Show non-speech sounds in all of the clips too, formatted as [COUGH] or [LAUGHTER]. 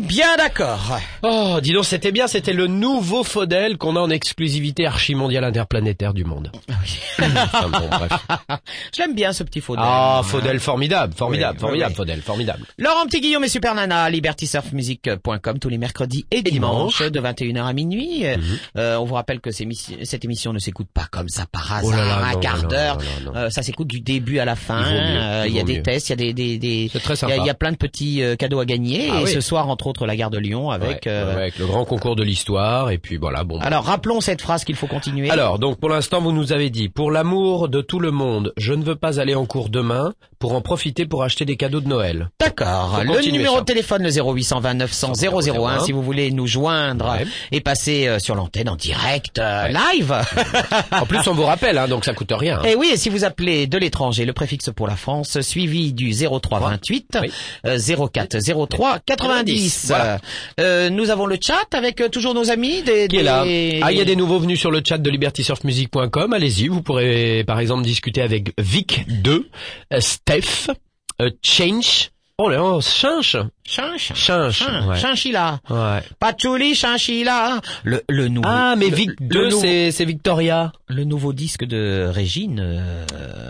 Bien d'accord. Oh, dis donc, c'était bien, c'était le nouveau Faudel qu'on a en exclusivité archimondiale interplanétaire du monde. [LAUGHS] Enfin, bon, bref. [LAUGHS] J'aime bien ce petit Faudel. Ah, Faudel formidable, formidable, Oui, formidable, oui. Faudel, formidable. Laurent Petit Guillaume et Super Nana, libertysurfmusic.com tous les mercredis et dimanches de 21h à minuit. Euh, on vous rappelle que ces cette émission ne s'écoute pas comme ça par hasard, Oh là là, un non, quart non, d'heure. non, non, non. Euh, ça s'écoute du début à la fin. Il vaut mieux, Euh, il Il y a vaut des mieux. tests, il y a des, des, des C'est très il y a- sympa. il y, a plein de petits euh, cadeaux à gagner. Ah et oui. ce soir, entre autres, la gare de Lyon avec. Ouais, euh, ouais, avec le grand concours de l'histoire, et puis voilà, bon. bah. Alors rappelons cette phrase qu'il faut continuer. Alors, donc pour l'instant, vous nous avez dit, pour l'amour de tout le monde, je ne veux pas aller en cours demain pour en profiter pour acheter des cadeaux de Noël. D'accord. Le numéro ça. de téléphone, le 0820 900 001, si vous voulez nous joindre Ouais. et passer euh, sur l'antenne en direct, euh, live. [LAUGHS] En plus, on vous rappelle, hein, donc ça coûte rien. Et oui, et si vous appelez de l'étranger, le préfixe pour la France, suivi du 0328 Oui. euh, 04 03 90. Voilà. Euh, nous avons le chat avec euh, toujours nos amis des, qui est là. des- Ah, il y a des nouveaux venus sur le chat de libertysurfmusic.com. Allez-y, vous pourrez par exemple discuter avec Vic2, euh, Steph, Change. Oh là, oh, Chinche. Chinch. Chinche. Chin- ouais. Chinchilla. Ouais. Patchouli, chinchilla. Le, le nouveau. Ah, mais Vic le 2, nouveau- c'est, c'est Victoria. Le nouveau disque de Régine euh,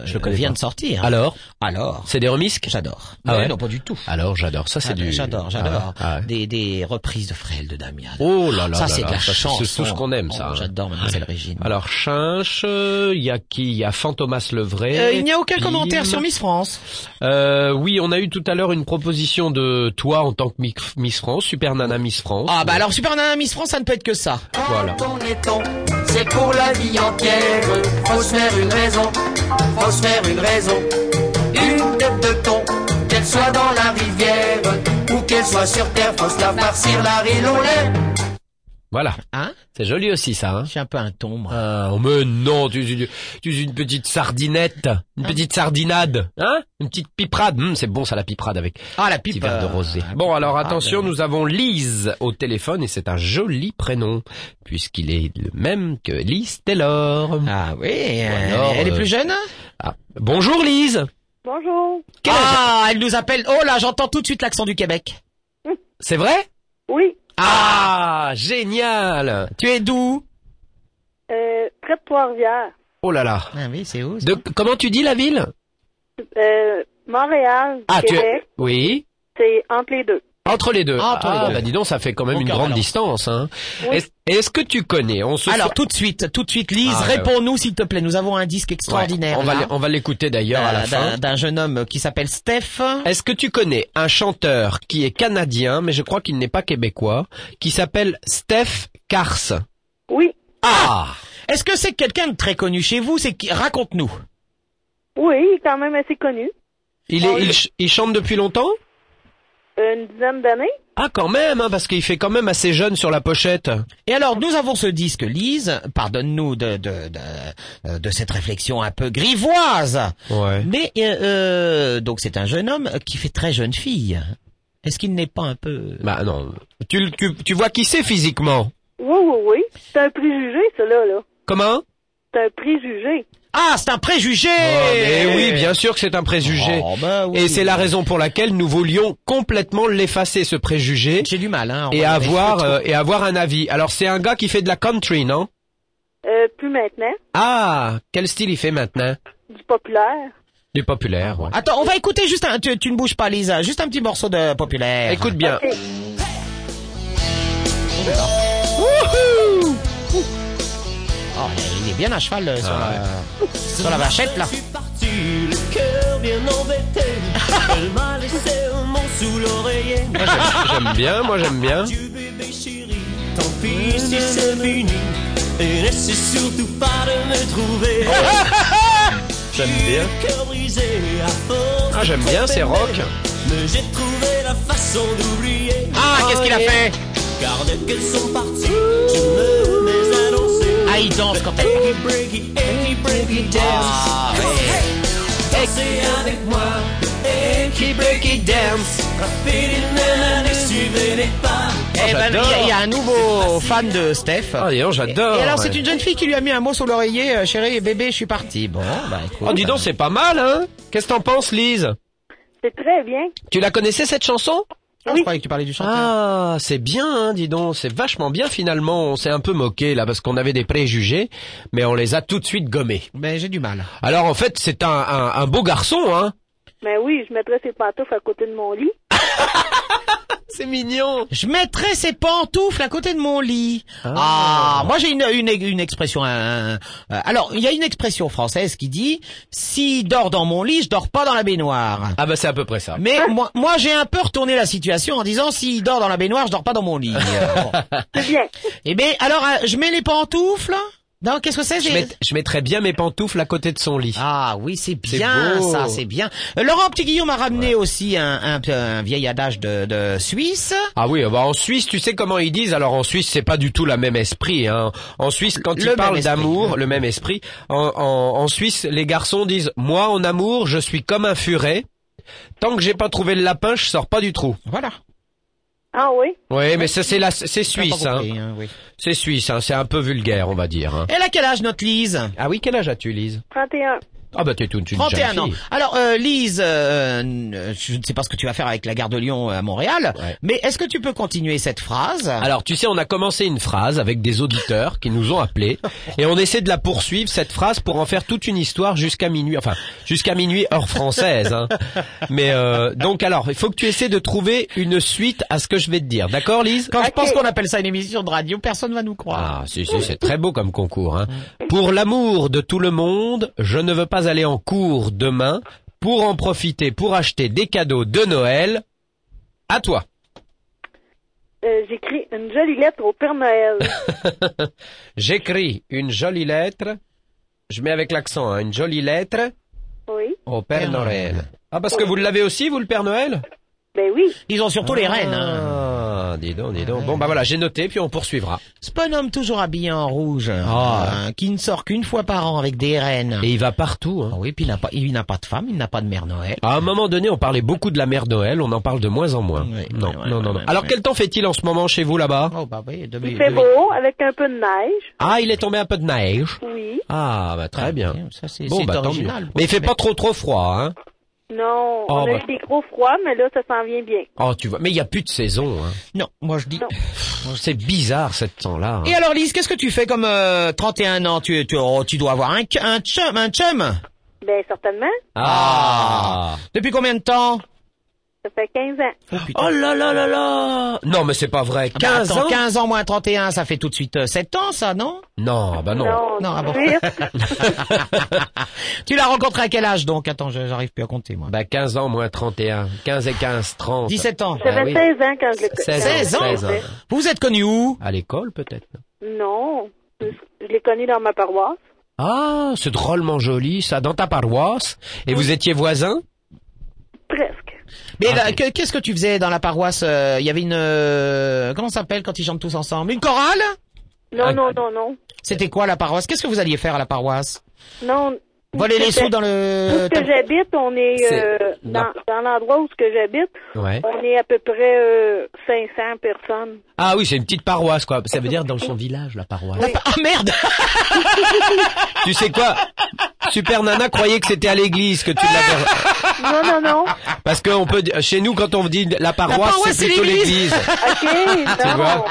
Je le connais vient pas. de sortir. Alors, Alors, c'est des remisques j'adore. Ah Ouais, Non, pas du tout. Alors, j'adore. Ça, c'est Ah, du... J'adore, Ah j'adore. ah ouais. Des, des reprises de Frêle de Damien. Oh là là ça, c'est de la ça, c'est- tout ce qu'on aime, ça. Oh, hein. J'adore Mademoiselle Régine. Alors, Chinche, euh, il y a qui? Il y a Fantomas Levray. Euh, il n'y a aucun Pim. commentaire sur Miss France. Euh, oui, on a eu tout à l'heure une proposition de toi en tant que mi- Miss France, Super Nana Miss France. Ah bah alors Super Nana Miss France, ça ne peut être que ça. Voilà. C'est pour la vie entière. Faut se faire une raison, faut se faire une raison. Une tête de thon, qu'elle soit dans la rivière ou qu'elle soit sur terre, faut se la farcir la lait. Voilà. Hein? C'est joli aussi, ça. Hein Je suis un peu un ton, moi. ah, oh, mais non, tu, es une petite sardinette, une petite sardinade, hein? Une petite piperade. Hum, c'est bon ça la piperade avec Ah, la un petit pipe. verre de euh, rosé. Bon alors attention, nous avons Lise au téléphone et c'est un joli prénom puisqu'il est le même que Lise Taylor. Ah oui, euh, alors, elle est euh, plus jeune? Ah. Bonjour Lise. Bonjour. Ah, elle nous appelle. Oh là, j'entends tout de suite l'accent du Québec. C'est vrai? Oui, Ah, génial. Tu es d'où? Euh, près de Trois-Rivières. Oh là là. Ah oui, c'est où ça? De comment tu dis la ville? Euh, Montréal, Ah, tu es Québec, Oui. c'est entre les deux. Entre les deux. Entre les ah, deux. bah dis donc, ça fait quand même Au une grande alors. distance. Hein. Oui. Est-ce, que tu connais on se Alors tout de suite, tout de suite, Lise, Ah, ouais, réponds-nous s'il te plaît. Nous avons un disque extraordinaire. Ouais, on va on l'écouter d'ailleurs à la fin. d'un- jeune homme qui s'appelle Steph. Est-ce que tu connais un chanteur qui est canadien, mais je crois qu'il n'est pas québécois, qui s'appelle Steph Kars? Oui, Ah Est-ce que c'est quelqu'un de très connu chez vous? C'est qui? Raconte-nous. oui, il est quand même assez connu. il, est, il, ch- il chante depuis longtemps? Une dizaine d'années. Ah quand même, hein, parce qu'il fait quand même assez jeune sur la pochette. Et alors, nous avons ce disque, Lise. Pardonne-nous de, de, de, euh, de cette réflexion un peu grivoise. Ouais. Mais euh, euh, donc c'est un jeune homme qui fait très jeune fille. Est-ce qu'il n'est pas un peu Bah non. Tu, tu, tu vois qui c'est physiquement? Oui, oui, oui. C'est un préjugé, cela, là. Comment? C'est un préjugé. Ah, c'est un préjugé Oh, mais oui, bien sûr que c'est un préjugé. Oh, bah oui. Et c'est la raison pour laquelle nous voulions complètement l'effacer, ce préjugé, J'ai du mal, hein. et avoir, euh, et avoir un avis. Alors c'est un gars qui fait de la country, non? Euh, plus maintenant. Ah, quel style il fait maintenant? Du populaire. Du populaire, ouais. Attends, on va écouter juste un. Tu, tu ne bouges pas, Lisa. Juste un petit morceau de populaire. Écoute bien. Oh, est bien à cheval euh, sur, la, sur la vachette là. Je suis parti, le cœur bien embêté. [LAUGHS] Elle m'a laissé un mot sous l'oreiller. Moi, j'aime- J'aime bien, moi j'aime bien. Du bébé chéri, tant pis si c'est fini. Et n'essaie surtout pas de me trouver. [LAUGHS] J'aime bien. Le cœur brisé à force. Ah, de j'aime bien, trop c'est aimer. rock. Mais j'ai trouvé la façon d'oublier. Ah, qu'est-ce qu'il a fait? Car dès qu'elles sont parties, je me mets à danser. Ah, il danse quand elle. Breaky, breaky, breaky, breaky dance. Ah, Dansez avec moi. Breaky, breaky dance. Rapidement, ne suivez les pas. Eh ben, il y, a- il y a un nouveau fan de Steph. Ah, dis donc, j'adore. Et alors, c'est une jeune fille qui lui a mis un mot sur l'oreiller. euh, chérie, bébé, je suis parti. Bon, bah écoute. Oh, dis donc, c'est pas mal, hein Qu'est-ce que t'en penses, Lise? C'est très bien. Tu la connaissais, cette chanson? Ah, Je croyais que tu parlais du chanteur. Ah, c'est bien, hein, dis donc, c'est vachement bien finalement. On s'est un peu moqué là parce qu'on avait des préjugés, mais on les a tout de suite gommés. Mais j'ai du mal. Alors en fait, c'est un, un, un beau garçon, hein. Ben oui, je mettrais ses pantoufles à côté de mon lit. [LAUGHS] C'est mignon. Je mettrais ses pantoufles à côté de mon lit. Ah, moi j'ai une, une, une expression. un- un- alors, il y a une expression française qui dit s'il dort dans mon lit, je dors pas dans la baignoire. Ah bah c'est à peu près ça. Mais moi, moi j'ai un peu retourné la situation en disant s'il dort dans la baignoire, je dors pas dans mon lit. [LAUGHS] Bon. C'est bien. Eh bien, alors euh, je mets les pantoufles. Non, qu'est-ce que c'est Je, mett- je mettrais bien mes pantoufles à côté de son lit. Ah oui, c'est bien ça, c'est bien. Euh, Laurent Petit Guillaume m'a ramené aussi un, un, un vieil adage de, de Suisse. Ah oui, bah en Suisse, tu sais comment ils disent Alors en Suisse, c'est pas du tout la même esprit. Hein. En Suisse, quand Le ils parlent d'amour, le même esprit. En, en, en Suisse, les garçons disent moi en amour, je suis comme un furet. Tant que j'ai pas trouvé le lapin, je sors pas du trou. Voilà. Ah oui? Oui, mais ça c'est la, c'est suisse. Hein. hein, oui. C'est suisse. Hein. C'est un peu vulgaire, on va dire. Hein. Elle a quel âge notre Lise? Ah oui, quel âge as-tu, Lise? 31. Ah bah t'es toute une 31 jeune ans. Alors euh, Lise, euh, je ne sais pas ce que tu vas faire avec la gare de Lyon à Montréal, Ouais. mais est-ce que tu peux continuer cette phrase? Alors tu sais, on a commencé une phrase avec des auditeurs qui nous ont appelés et on essaie de la poursuivre cette phrase pour en faire toute une histoire jusqu'à minuit, enfin jusqu'à minuit heure française. Hein. [LAUGHS] Mais euh, donc alors, il faut que tu essaies de trouver une suite à ce que je vais te dire, d'accord, Lise? Quand je pense qu'on appelle ça une émission de radio, personne va nous croire. Ah, si, si, c'est très beau comme concours. Hein. Pour l'amour de tout le monde, je ne veux pas aller en cours demain pour en profiter pour acheter des cadeaux de Noël. À toi. Euh, J'écris une jolie lettre au Père Noël. [LAUGHS] J'écris une jolie lettre. Je mets avec l'accent, hein, une jolie lettre Oui. au Père Père Noël. Noël. Ah, parce que vous l'avez aussi, vous, le Père Noël? Ben oui. Ils ont surtout les reines. Hein. Ah, dis donc, dis donc. Bon, bah voilà, j'ai noté, puis on poursuivra. Ce bonhomme toujours habillé en rouge, Ah. hein, qui ne sort qu'une fois par an avec des reines. Et il va partout. Hein. Ah oui, puis il n'a pas, il n'a pas de femme, il n'a pas de mère Noël. À un moment donné, on parlait beaucoup de la mère Noël, on en parle de moins en moins. Oui, non, non, non, Alors, quel temps fait-il en ce moment chez vous là-bas? Oh bah oui, de, Il fait de- beau, avec un peu de neige. Ah, il est tombé un peu de neige? Oui. Ah, bah très Ah, bien. Ça c'est Bon, c'est bah tant mieux. Mais il fait pas trop trop froid, hein Non, Oh, on a bah. eu des gros froids, mais là, ça s'en vient bien. Oh, tu vois, mais il y a plus de saison. Hein. Non, moi je dis. Non. C'est bizarre cette temps-là. hein. Et alors Lise, qu'est-ce que tu fais comme euh, 31 ans? Tu, tu, oh, tu dois avoir un, un chum, un chum? Ben, certainement. Ah. Depuis combien de temps? Ça fait 15 ans. Oh là là là là Non, mais c'est pas vrai. Ah bah, 15 attends, ans 15 ans moins 31, ça fait tout de suite euh, 7 ans, ça, non? Non, bah non. Non, ah bon. 18. [LAUGHS] Tu l'as rencontré à quel âge donc? Attends, j'arrive plus à compter moi. Bah 15 ans moins 31. 15 et 15, 30. 17 ans. Ah J'avais oui. 16 ans quand je l'ai 16 16 ans. quand je 16 ans. Vous vous êtes connus où? À l'école peut-être Non? Je, l'ai connu dans ma paroisse. Ah, c'est drôlement joli ça, dans ta paroisse. Et vous étiez voisins? Presque. Mais Ah, là, oui. que- qu'est-ce que tu faisais dans la paroisse euh, Il y avait une... euh, comment ça s'appelle quand ils chantent tous ensemble? Une chorale? Non, Ah. non, non, non. C'était quoi la paroisse? Qu'est-ce que vous alliez faire à la paroisse? Non. Voler les sous dans Où le... ce que j'habite, on est, euh, dans, dans l'endroit où ce que j'habite, Ouais. on est à peu près euh, 500 personnes. Ah oui, c'est une petite paroisse quoi. Ça veut dire dans son village la paroisse. La pa- Ah merde [LAUGHS] tu sais quoi? Super Nana croyait que c'était à l'église que tu l'avais Non, non, non. parce que on peut chez nous quand on dit la paroisse, paroisse, c'est plutôt l'église. l'église. OK, [LAUGHS] non. vois?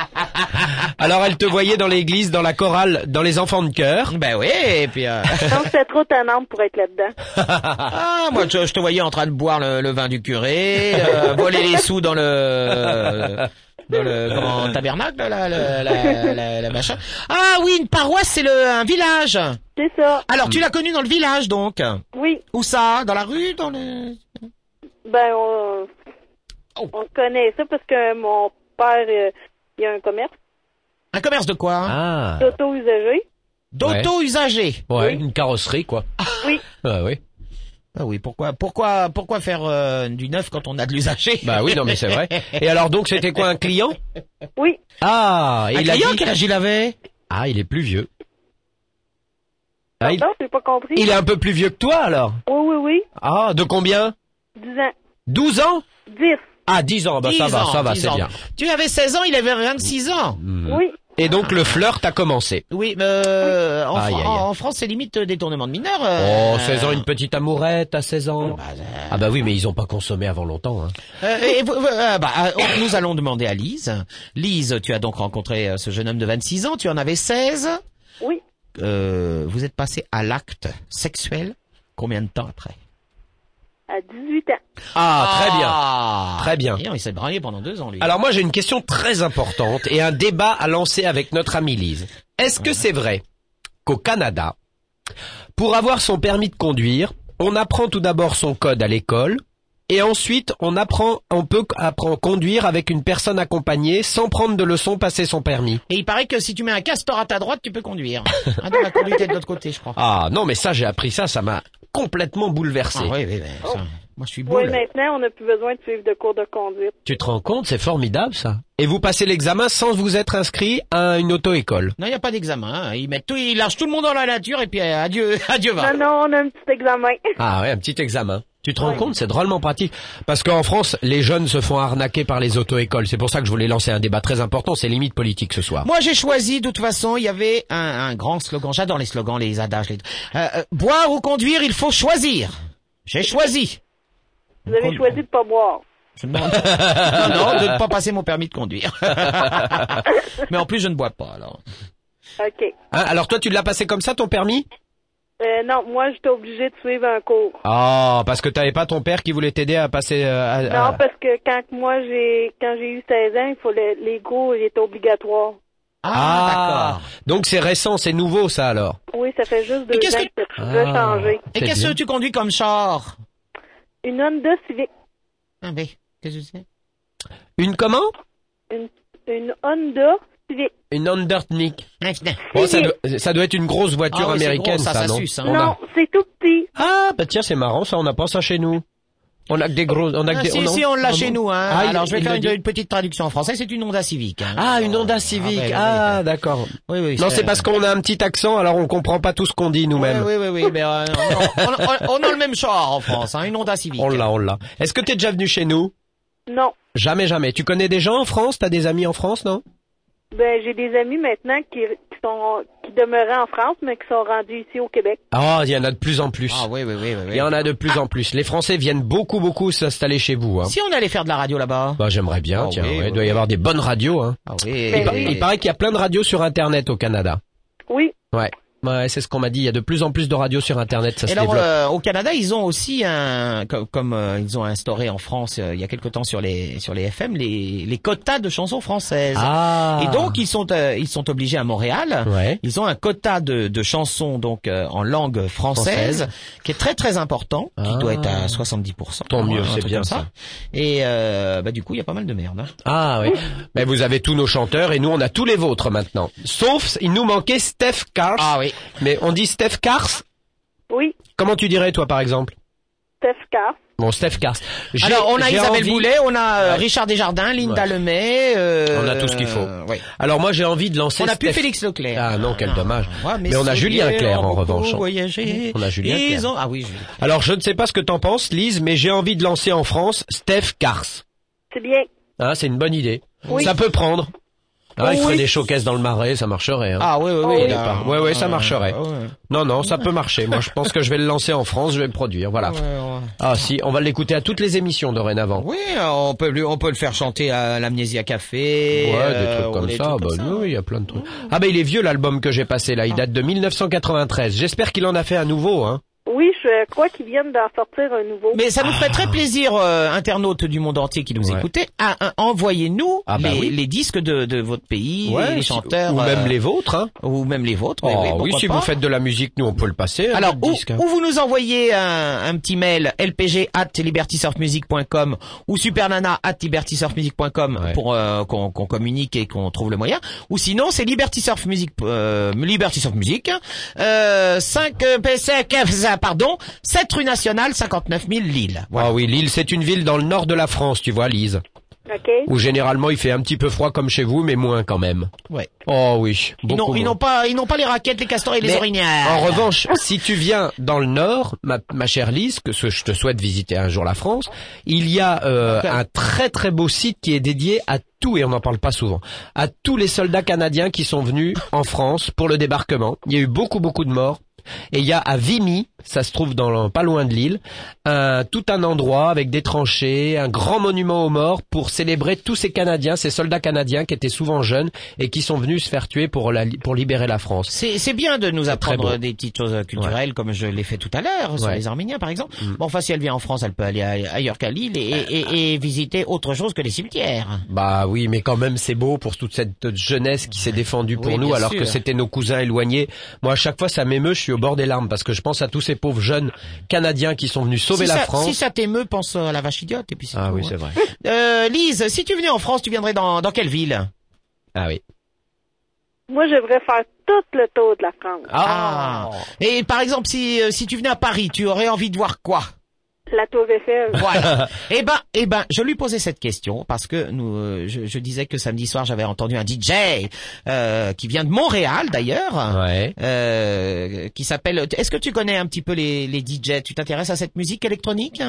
Alors elle te voyait dans l'église dans la chorale dans les enfants de cœur. Ben oui, et puis... euh, [LAUGHS] Donc, c'est trop tannant pour être là-dedans. [LAUGHS] Ah, moi, je, je te voyais en train de boire le, le vin du curé, euh, voler les sous dans le... Dans le comment, tabernacle, là, la, la, la, la- la machin. Ah oui, une paroisse, c'est le un village. C'est ça. Alors, tu l'as connu dans le village, donc Oui. Où ça? Dans la rue Dans le... Ben, on, Oh. on connaît ça parce que mon père, euh, il a un commerce Un commerce de quoi? Ah. d'auto-usagé. D'auto-usagé. Ouais, une carrosserie quoi. Oui. Ah oui. Ah oui, pourquoi, pourquoi, pourquoi faire euh, du neuf quand on a de l'usager? Bah oui, non mais c'est vrai. Et alors donc c'était quoi un client? Oui. Ah, et Un il a client, dit quel âge il avait? Ah, il est plus vieux. Ah, il... Pas compris. il est un peu plus vieux que toi alors? Oui, oui, oui. Ah, de combien? 10 ans. 12 ans? 10. Ah, 10 ans, bah ça 10 va, ans, ça va, 10 c'est bien. Tu avais 16 ans, il avait 26 ans. Hmm. Oui. Et donc le flirt a commencé. Oui, mais euh, en, Aïe, Fran- aïe, aïe. en France, c'est limite euh, détournement de mineurs. Oh, euh, 16 ans, une petite amourette à 16 ans. bah, euh, Ah bah oui, mais ils ont pas consommé avant longtemps. Hein. Euh, et euh, bah, nous allons demander à Lise. Lise, tu as donc rencontré ce jeune homme de 26 ans, tu en avais 16. Oui, Euh, vous êtes passé à l'acte sexuel combien de temps après? À 18 ans. Ah, très bien. Ah Très bien. Et il s'est braillé pendant deux ans, lui. Alors moi j'ai une question très importante et un débat à lancer avec notre amie Lise. Est-ce que c'est vrai qu'au Canada, pour avoir son permis de conduire, on apprend tout d'abord son code à l'école et ensuite on apprend, on peut apprendre à conduire avec une personne accompagnée sans prendre de leçons passer son permis. Et il paraît que si tu mets un castor à ta droite, tu peux conduire. Ah, non, la conduite est de l'autre côté, je crois. Ah non mais ça j'ai appris ça, ça m'a complètement bouleversé. Ah, oui, oui, oui, ça, moi je suis Oui, boule. maintenant, on n'a plus besoin de suivre de cours de conduite. Tu te rends compte, c'est formidable ça. Et vous passez l'examen sans vous être inscrit à une auto-école? Non, il n'y a pas d'examen. hein. Ils mettent tout, ils lâchent tout le monde dans la nature et puis euh, adieu, [LAUGHS] adieu va. Non, non, on a un petit examen. Ah ouais, un petit examen. Tu te rends compte, c'est drôlement pratique. Parce qu'en France, les jeunes se font arnaquer par les auto-écoles. C'est pour ça que je voulais lancer un débat très important, c'est limite politique ce soir. Moi, j'ai choisi, de toute façon, il y avait un, un grand slogan. J'adore les slogans, les adages. Les... Euh, euh, boire ou conduire, il faut choisir. J'ai choisi. Vous avez choisi de pas boire. Je demande- non, non, de ne pas passer mon permis de conduire. [LAUGHS] Mais en plus, je ne bois pas, alors. OK. Hein, alors toi, tu l'as passé comme ça, ton permis? Euh, non, moi, j'étais obligée de suivre un cours. Ah, parce que t'avais pas ton père qui voulait t'aider à passer... euh, à- Non, à- parce que quand moi, j'ai, quand j'ai eu 16 ans, il fallait, les cours, étaient obligatoires. Ah, d'accord. Donc c'est récent, c'est nouveau ça alors. Oui, ça fait juste deux ans que- que ça a changé. Et qu'est-ce que tu conduis comme char? Une Honda Civic. Ah, mais, qu'est-ce que c'est? Une comment? Une, une Honda Civic. Une. Ah, putain. Bon, ça, doit, ça doit être une grosse voiture Ah c'est américaine, gros, ça, ça, ça non? suce, hein. On a- Non, c'est tout petit. Ah, bah tiens, c'est marrant, ça, on n'a pas ça chez nous. On a que des gros... On a que Ah, des... si, on a- si, on l'a Ah chez nous. Hein. Ah, il- Alors, je vais faire une, une petite traduction en français. C'est une Honda Civic. hein. Ah, une Honda Ah, Civic. ouais, ouais, Ah, ouais. d'accord. Oui, oui. Non, c'est parce qu'on a un petit accent, alors on comprend pas tout ce qu'on dit nous-mêmes. Oui, oui, oui, oui, mais euh, on, on- on a le même char en France, hein, une Honda Civic. On l'a, on l'a. Est-ce que t'es déjà venu chez nous? Non. Jamais, jamais. Tu connais des gens en France? T'as des amis en France, non? Ben, j'ai des amis maintenant qui, qui sont, qui demeuraient en France, mais qui sont rendus ici au Québec. Ah, il y en a de plus en plus. Ah oui, oui, oui, oui. Il y en a de plus en plus. Les Français viennent beaucoup, beaucoup s'installer chez vous. Hein. Si on allait faire de la radio là-bas. Bah, j'aimerais bien. Ah tiens, oui, ouais, oui, il doit y avoir des bonnes radios. Hein. Ah oui. Il, oui. il paraît qu'il y a plein de radios sur Internet au Canada. Oui. Ouais. Ouais, c'est ce qu'on m'a dit. Il y a de plus en plus de radios sur Internet. Ça Et se alors, euh, au Canada, ils ont aussi un, comme, comme, euh, ils ont instauré en France euh, il y a quelque temps sur les sur les FM les les quotas de chansons françaises. Ah. Et donc ils sont euh, ils sont obligés à Montréal. Ouais. Ils ont un quota de, de chansons donc euh, en langue française, Française. qui est très très important, qui Ah. doit être à 70 Tant mieux, un c'est bien comme ça. Et euh, bah du coup, il y a pas mal de merde. hein. Ah oui. Mais vous avez tous nos chanteurs et nous on a tous les vôtres maintenant. Sauf il nous manquait Steph Cars. Ah oui. Mais on dit Steph Cars. Oui. Comment tu dirais toi par exemple Steph Carr. Bon Steph Cars. J'ai- Alors on a Isabelle envie- Boulet, on a euh, Ouais. Richard Desjardins, Linda Ouais. Lemay. euh, On a tout ce qu'il faut. euh, ouais. Alors moi j'ai envie de lancer On a plus Félix Leclerc. Ah non, quel dommage. Ouais, Mais on a Julien Clerc, en revanche. On a Julien Ils Clerc. ont- Ah oui, Julien. Alors je ne sais pas ce que t'en penses Lise, mais j'ai envie de lancer en France Steph Cars. C'est bien. Hein, c'est une bonne idée. Oui. Ça peut prendre. Ah, il Oui. ferait des showcases dans le marais, ça marcherait. Hein. Ah oui, oui, Oh, oui. oui. là. Ouais, ouais, ça marcherait. Ouais, ouais. Non, non, ça peut marcher. Moi, je pense que je vais le lancer en France, je vais le produire. Voilà. Ouais, ouais. Ah si, on va l'écouter à toutes les émissions dorénavant. Oui, on peut lui, on peut le faire chanter à l'amnésia café. Ouais, euh, des trucs comme ça. trucs bah, comme ça. oui, il y a plein de trucs. Ah bah il est vieux l'album que j'ai passé là, il date de 1993. J'espère qu'il en a fait un nouveau, hein. Oui, je crois qu'ils viennent d'en sortir un nouveau. Mais ça nous ferait très plaisir, euh, internautes du monde entier qui nous Ouais. écoutez, à, à- envoyez-nous Ah bah les, oui. les disques de, de votre pays, Ouais, les chanteurs, ou même euh, les vôtres, hein. ou même les vôtres. Oh, oui, si pas. vous faites de la musique, nous on peut le passer. hein, Alors, ou, disque, hein. ou vous nous envoyez un, un petit mail lpg at libertysurfmusic.com ou supernana at libertysurfmusic.com Ouais. pour euh, qu'on qu'on communique et qu'on trouve le moyen. Ou sinon, c'est libertysurfmusic, euh, libertysurfmusic, euh, 5 euh, PC, pardon, 7 rue nationale, 59 000 Lille. Voilà. Ah oui, Lille, c'est une ville dans le nord de la France, tu vois, Lise. OK? où généralement il fait un petit peu froid comme chez vous, mais moins quand même. Ouais. Oh oui, Ils beaucoup n'ont, ils moins. n'ont pas, ils n'ont pas les raquettes, les castors et les Mais orignards. En revanche, si tu viens dans le Nord, ma, ma chère Lise, que ce- je te souhaite visiter un jour la France, il y a euh, un très très beau site qui est dédié à tout, et on n'en parle pas souvent, à tous les soldats canadiens qui sont venus en France pour le débarquement. Il y a eu beaucoup beaucoup de morts. Et il y a à Vimy, ça se trouve dans pas loin de l'île, un, tout un endroit avec des tranchées, un grand monument aux morts pour célébrer tous ces Canadiens, ces soldats canadiens qui étaient souvent jeunes et qui sont venus se faire tuer pour, la, pour libérer la France. C'est, bien de nous apprendre des petites choses culturelles, comme je l'ai fait tout à l'heure, sur Ouais. Les Arméniens, par exemple. Bon, enfin, si elle vient en France, elle peut aller ailleurs qu'à Lille et, et, et visiter autre chose que les cimetières. Bah oui, mais quand même c'est beau pour toute cette jeunesse qui s'est défendue pour Oui, nous alors sûr. que c'était nos cousins éloignés. Moi à chaque fois ça m'émeut, je suis au bord des larmes parce que je pense à tous ces pauvres jeunes Canadiens qui sont venus sauver si la ça, France. Si ça t'émeut, pense à la vache idiote et puis c'est ah tout, oui, hein. c'est vrai. [LAUGHS] Euh, Lise, si tu venais en France, tu viendrais dans, dans quelle ville? Ah oui. Moi, j'aimerais faire tout le tour de la France. Ah. Et par exemple, si, euh, si tu venais à Paris, tu aurais envie de voir quoi? La Tour Eiffel. Voilà. eh ben, eh ben, je lui posais cette question parce que nous, euh, je, je disais que samedi soir j'avais entendu un DJ euh, qui vient de Montréal d'ailleurs, Ouais. euh, qui s'appelle. Est-ce que tu connais un petit peu les, les DJ Tu t'intéresses à cette musique électronique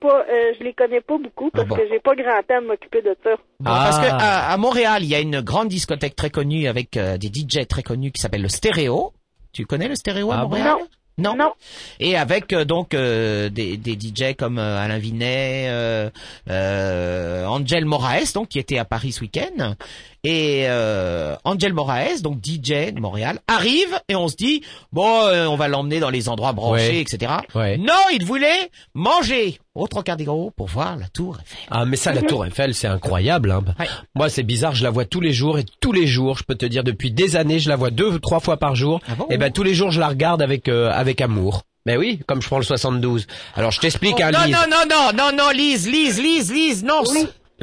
Pas, euh, je les connais pas beaucoup parce Ah bon. que j'ai pas grand temps de m'occuper de ça. Bon, Ah. Parce que à, à Montréal, il y a une grande discothèque très connue avec euh, des DJ très connus qui s'appelle le Stéréo. Tu connais le Stéréo à Ah bon? Montréal? Non. Non. Non. Et avec euh, donc euh, des, des DJ comme euh, Alain Vinet, euh, euh, Angel Moraes, donc qui était à Paris ce week-end, et euh, Angel Moraes, donc DJ de Montréal, arrive et on se dit bon, euh, on va l'emmener dans les endroits branchés, Ouais. etc. Ouais. Non, il voulait manger au Trocadéro pour voir la Tour Eiffel. Ah mais ça la Tour Eiffel c'est incroyable. Hein. Ouais. Moi c'est bizarre, je la vois tous les jours et tous les jours, je peux te dire depuis des années, je la vois deux ou trois fois par jour. Ah bon et ben tous les jours je la regarde avec euh, avec amour. Mais oui, comme je prends le 72. Alors je t'explique Oh, non, Lise. non, non, non, non, non, Lise, Lise, Lise, Lise, non.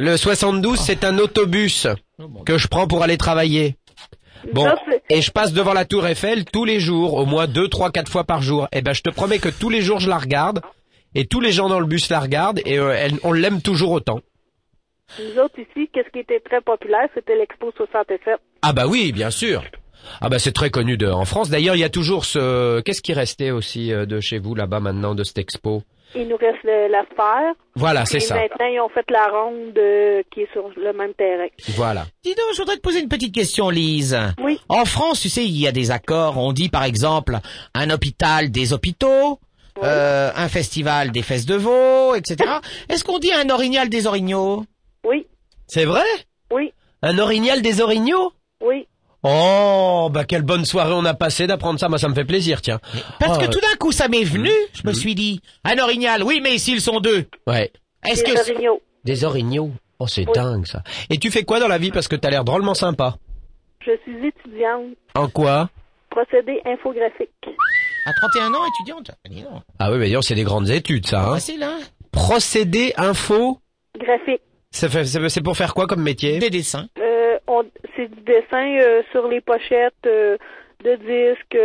Le 72 c'est un autobus mon que je prends pour aller travailler. Bon, et je passe devant la Tour Eiffel tous les jours, au moins deux, trois, quatre fois par jour. Et ben, je te promets que tous les jours je la regarde, et tous les gens dans le bus la regardent, et euh, elle- on l'aime toujours autant. Nous autres ici, qu'est-ce qui était très populaire, c'était l'Expo 67. Ah bah oui, bien sûr. Ah bah c'est très connu de, en France. D'ailleurs, il y a toujours ce, qu'est-ce qui restait aussi euh, de chez vous là-bas maintenant de cette expo? Il nous reste le- la sphère. Voilà, c'est Et ça. maintenant, ils ont fait la ronde euh, qui est sur le même terrain. Voilà. Dis donc, je voudrais te poser une petite question, Lise. Oui. En France, tu sais, il y a des accords. On dit, par exemple, un hôpital des hôpitaux, euh, un festival des fesses de veau, etc. [LAUGHS] Est-ce qu'on dit un orignal des orignaux? Oui, C'est vrai? Oui, Un orignal des orignaux? Oui. Oh, bah quelle bonne soirée on a passé d'apprendre ça. Moi, ça me fait plaisir, tiens. Parce Oh, que tout d'un coup, ça m'est venu. Je me suis dit, un orignal, oui, mais s'ils sont deux, Ouais. est-ce que... orignaux. Des orignaux. Oh, c'est Oui. dingue ça. Et tu fais quoi dans la vie? Parce que t'as l'air drôlement sympa Je suis étudiante. En quoi? Procédé infographique. À 31 ans, étudiante? Donc, Ah oui, mais d'ailleurs, c'est des grandes études ça. Hein. Facile, hein Procédé info? Graphique. Ça fait- C'est pour faire quoi comme métier? Des dessins. Euh, c'est du dessin euh, sur les pochettes euh, de disques,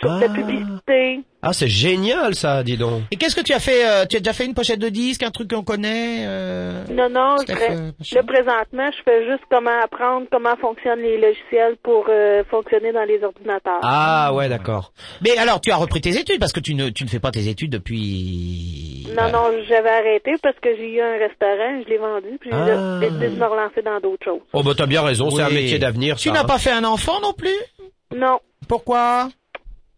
sur Ah. la publicité. Ah, c'est génial ça, dis donc. Et qu'est-ce que tu as fait euh, Tu as déjà fait une pochette de disque, un truc qu'on connaît euh... Non, non, je Steph, euh, là, présentement, je fais juste comment apprendre comment fonctionnent les logiciels pour euh, fonctionner dans les ordinateurs. Ah ouais, d'accord. Mais alors, tu as repris tes études parce que tu ne, tu ne fais pas tes études depuis. Non, non, j'avais arrêté parce que j'ai eu un restaurant, je l'ai vendu, puis j'ai Ah. décidé de me relancer dans d'autres choses. Oh bah t'as bien raison, c'est un métier d'avenir. Tu n'as hein. pas fait un enfant non plus? Non, Pourquoi?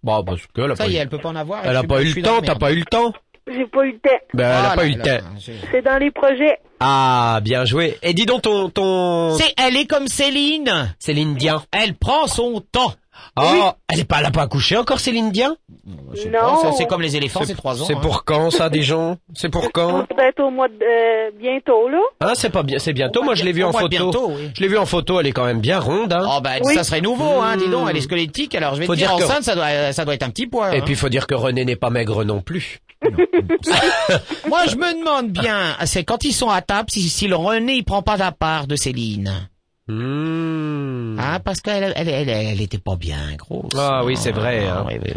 Bon, parce que elle a Ça pas y eu- est, elle peut pas en avoir. Elle a pas eu le temps, t'as pas eu le temps. j'ai pas eu le temps. Ben, elle a Ah pas là eu le temps. C'est dans les projets. Ah, bien joué. Et dis donc ton ton C'est, elle est comme Céline. Céline Dion. Elle prend son temps. Oh, elle est pas, elle a pas accouché encore Céline Dion? Non. c'est comme les éléphants, c'est trois ans. C'est hein. pour quand ça, Dijon C'est pour quand? Peut-être au mois de euh, bientôt, là. Hein, c'est pas bien, c'est bientôt. Moi, je l'ai vu en photo. bientôt, oui. Je l'ai vu en photo. Elle est quand même bien ronde. Hein. Oh bah Oui. ça serait nouveau, hein, dis donc, elle est squelettique, alors je vais Faut te dire, dire que- enceinte, ça doit, ça doit être un petit poids. Et hein. puis, il faut dire que René n'est pas maigre non plus. [LAUGHS] Moi, je me demande bien, c'est quand ils sont à table, si, si le René, il prend pas la part de Céline. Hmm. Ah, parce qu'elle elle, elle, elle était pas bien grosse. Ah oui, c'est vrai, hein. oui, oui,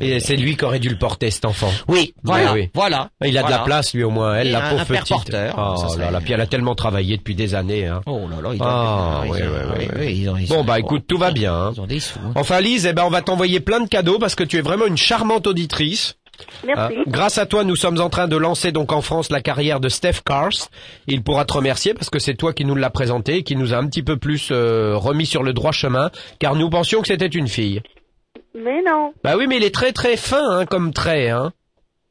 oui. Et c'est lui qui aurait dû le porter cet enfant. Oui, voilà, voilà. Il a de la place lui au moins. Elle, Et la pauvre petite. porteur, oh là là. Puis elle a tellement travaillé depuis des années. Hein. Oh là là, il Ah, doit- oui, oui, oui, Bon bah écoute, tout va bien. hein. Ils ont des sous. hein. Enfin Lise, eh ben on va t'envoyer plein de cadeaux parce que tu es vraiment une charmante auditrice. Merci. Hein. Grâce à toi, nous sommes en train de lancer donc en France la carrière de Steph Cars. Il pourra te remercier parce que c'est toi qui nous l'as présenté et qui nous a un petit peu plus euh, remis sur le droit chemin, car nous pensions que c'était une fille. Mais non, Bah oui, mais il est très très fin hein, comme trait. Hein.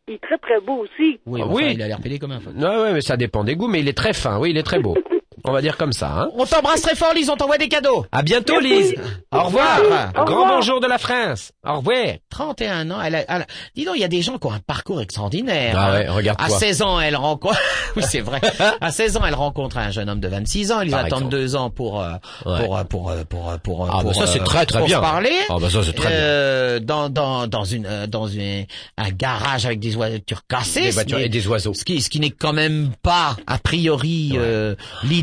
il est très très beau aussi. Oui, Ah, enfin, oui. il a l'air pédé comme un feu. Ouais, ouais, mais ça dépend des goûts, mais il est très fin. Oui, il est très beau. [LAUGHS] On va dire comme ça. Hein. On t'embrasse très fort, Lise, on t'envoie des cadeaux. À bientôt. Lise. Au revoir. Au Grand revoir. bonjour de la France. Au revoir. 31 ans, elle a, elle a- dis donc, il y a des gens qui ont un parcours extraordinaire. Ah ouais, regarde-toi. À 16 ans, elle rencontre, [LAUGHS] oui, c'est vrai. À 16 ans, elle rencontre un jeune homme de 26 ans, ils Par attendent exemple. deux ans pour, euh, Ouais. pour, euh, pour, euh, pour, euh, pour, Ah, bah pour, ça, c'est très, très pour bien. se parler. Ah, bah ça, c'est très bien. Euh, dans, dans, dans une, dans une, un garage avec des voitures cassées. Des voitures et des oiseaux. Ce qui, ce qui n'est quand même pas, a priori, euh,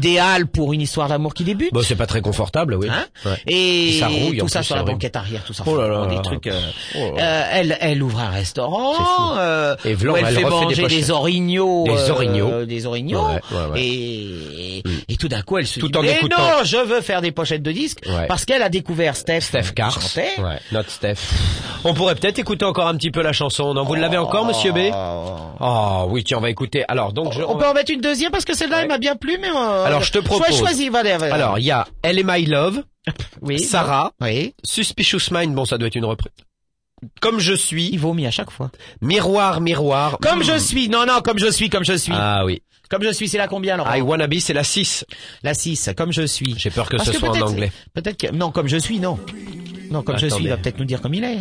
l'idéal pour une histoire d'amour qui débute. Bon, c'est pas très confortable, oui. Hein Ouais. Et Ça rouille, tout ça plus, sur la horrible. banquette arrière, tout ça. Oh là là des là. trucs. euh, Oh euh, elle, elle ouvre un restaurant. Fou. euh, Et Vlan, où elle, elle fait des manger des, pochettes. orignaux. Des euh, orignaux. des orignaux. Ouais, ouais, ouais. Et, et tout d'un coup, elle se Tout dit, en mais écoutant. non, je veux faire des pochettes de disques. Ouais. Parce qu'elle a découvert Steph. Steph Cars. Ouais, notre Steph. On pourrait peut-être écouter encore un petit peu la chanson. Non, vous l'avez encore, monsieur B? Oh oui, tiens, on va écouter. Alors, donc, je, On peut en mettre une deuxième parce que celle-là, Ouais. elle m'a bien plu, mais euh, Alors, je te propose. Choisis, va, va, va. alors, il y a Elle est My Love, oui. Sarah, Oui. Suspicious Mind, bon, ça doit être une reprise. Comme je suis, Il vomit à chaque fois. Miroir, Miroir. Comme Mm. je suis. Non, non, comme je suis, comme je suis. Ah oui. Comme je suis, c'est la combien, Laurent I Wanna Be, c'est la 6. La 6, comme je suis. J'ai peur que Parce ce soit en anglais. Peut-être que... Non, comme je suis, non. Non, comme je suis, il va peut-être nous dire comme il est.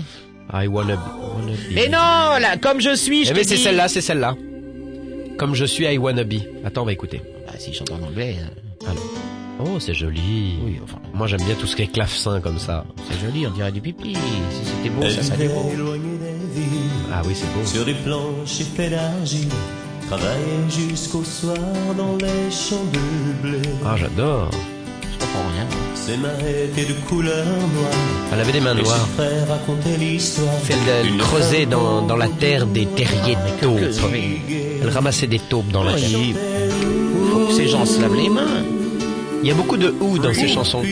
I Wanna Be. wanna be. Mais non, là, comme je suis, je Eh mais c'est celle-là, c'est celle-là. Comme je suis, I Wanna Be. Attends, on va écouter. Bah, si je chante en anglais, euh, Oh, c'est joli. oui, enfin, Moi, j'aime bien tout ce qui est clavecin comme ça. c'est joli, on dirait du pipi. Si c'était beau, ça serait beau. éloigné des villes, Ah oui, c'est beau. sur des planches et faits d'argile, travailler jusqu'au soir dans les champs de blé. Ah, j'adore. Je comprends rien. Ses mains étaient de couleur noire, Elle avait des mains noires. Elle creusait dans, dans la terre des terriers de taupes. fatiguée. Elle ramassait des taupes dans la terre. Il faut que ces gens se lavent les mains. Il y a beaucoup de ou dans ces chansons.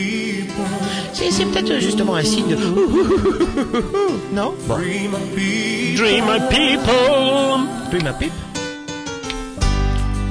C'est, peut-être justement un signe de... [LAUGHS] Non? Bon. Dream of peace. Dream my people.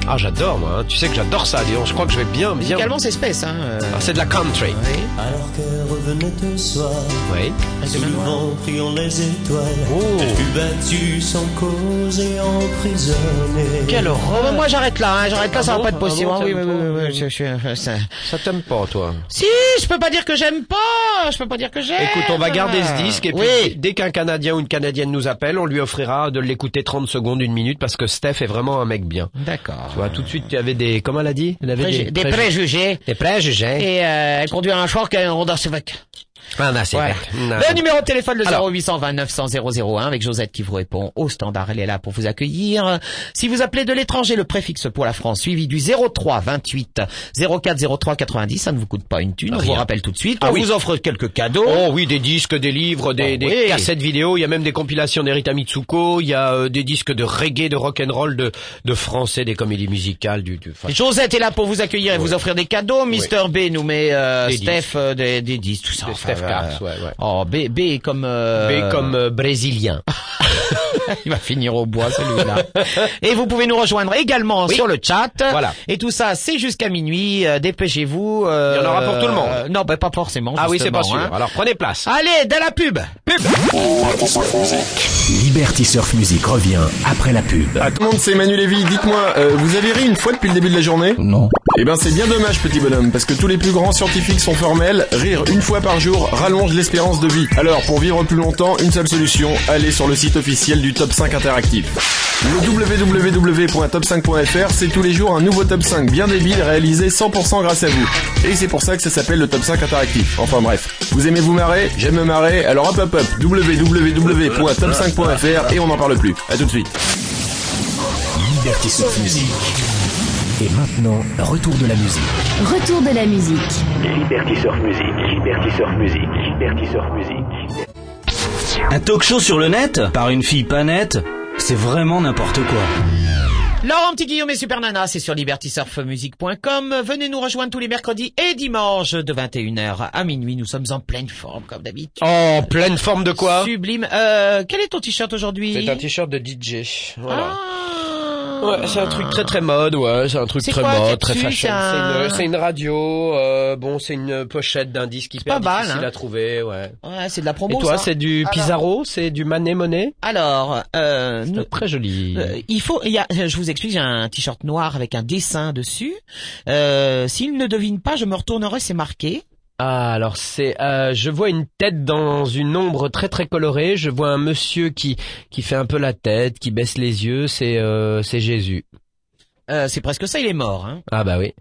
Ah, j'adore, moi. hein. Tu sais que j'adore ça, donc. Je crois que je vais bien, bien. Musicalement, c'est space, hein. euh, Ah, c'est de la country. oui. Alors qu'elle revenait un soir, Oui. Avec sous des le mains noires. vent priant les étoiles, Oh. elle fut battue sans cause et emprisonnée. Quelle Oh, horreur. bah, moi j'arrête là, hein, j'arrête là, Ah ça va bon pas être Ah possible. bon, hein, oui, oui, oui, oui, oui. je, je, ça- Ça t'aime pas, toi. Si, je peux pas dire que j'aime pas, je peux pas dire que j'aime. Écoute, on va garder ce disque et puis Oui. dès qu'un Canadien ou une Canadienne nous appelle, on lui offrira de l'écouter 30 secondes, une minute parce que Steph est vraiment un mec bien. D'accord. Tu vois, tout de suite, tu avais des, comment elle a dit? Elle avait Préju- des préjugés. Des préjugés. Et euh, elle conduit un char qui a un rondeur. Ah, non, Voilà. Non. Le numéro de téléphone, le Alors. 0820 900 001 avec Josette qui vous répond au standard. Elle est là pour vous accueillir. Si vous appelez de l'étranger, le préfixe pour la France suivi du 03 28 04 03 90, ça ne vous coûte pas une thune. On Rien. vous rappelle tout de suite. Ah on oui. vous offre quelques cadeaux. Oh oui, des disques, des livres, des, Oh des oui. cassettes vidéo, il y a même des compilations d'Erita Mitsuko, il y a euh, des disques de reggae, de rock'n'roll, de, de français, des comédies musicales, du, du enfin, Josette est là pour vous accueillir et vous offrir des cadeaux. Mister B nous met euh, Steph euh, des, des disques, tout ça. Des Enfin, Steph Cars, ouais, ouais. Oh, B, B comme... euh, mais comme euh, brésilien. [LAUGHS] [LAUGHS] Il va finir au bois celui-là. et vous pouvez nous rejoindre également sur le chat. Voilà. Et tout ça, c'est jusqu'à minuit. Euh, Dépêchez-vous. euh, Il y en aura pour tout le monde. euh, non, ben pas forcément. Ah oui, c'est pas sûr. hein. Alors prenez place. Allez, de la pub. Liberty Surf Music revient après la pub. Ah, tout le monde, c'est Manu Lévy. Dites-moi, euh, vous avez ri une fois depuis le début de la journée? Non. Eh ben, c'est bien dommage, petit bonhomme, parce que tous les plus grands scientifiques sont formels. Rire une fois par jour rallonge l'espérance de vie. Alors, pour vivre plus longtemps, une seule solution, allez sur le site officiel du Top 5 Interactif. Le www.top5.fr, c'est tous les jours un nouveau Top 5 bien débile réalisé 100% grâce à vous. Et c'est pour ça que ça s'appelle le Top 5 Interactif. Enfin bref, vous aimez vous marrer J'aime me marrer, alors hop hop hop, www.top5.fr et on n'en parle plus. À tout de suite. Liberty Surf Music. Et maintenant, retour de la musique. Retour de la musique. Liberty Surf Music, Liberty Surf Music, Liberty Surf Music. Un talk show sur le net Par une fille pas nette C'est vraiment n'importe quoi. Laurent Petit Guillaume et Super Nana, c'est sur libertysurfmusic.com. Venez nous rejoindre tous les mercredis et dimanches de 21h à minuit. Nous sommes en pleine forme, comme d'habitude. En pleine forme de quoi? Sublime. Euh, quel est ton t-shirt aujourd'hui? C'est un t-shirt de DJ. Voilà. Ah. Ouais, c'est un truc très très mode, ouais, c'est un truc très quoi mode, très fashion. c'est un- C'est une, c'est une radio, euh, bon, c'est une pochette d'un disque hyper pas mal, difficile hein. à trouver, ouais. Ouais, c'est de la Et promo, toi, ça. c'est du Alors- Pizarro, c'est du Manet Monet? Alors, euh, nous- Très joli. Euh, il faut, il y a, je vous explique, j'ai un t-shirt noir avec un dessin dessus. Euh, S'il ne devine pas, je me retournerai, c'est marqué. Ah, alors c'est, euh, je vois une tête dans une ombre très très colorée. Je vois un monsieur qui qui fait un peu la tête, qui baisse les yeux. C'est euh, c'est Jésus. Euh, c'est presque ça, il est mort. Hein. Ah bah oui.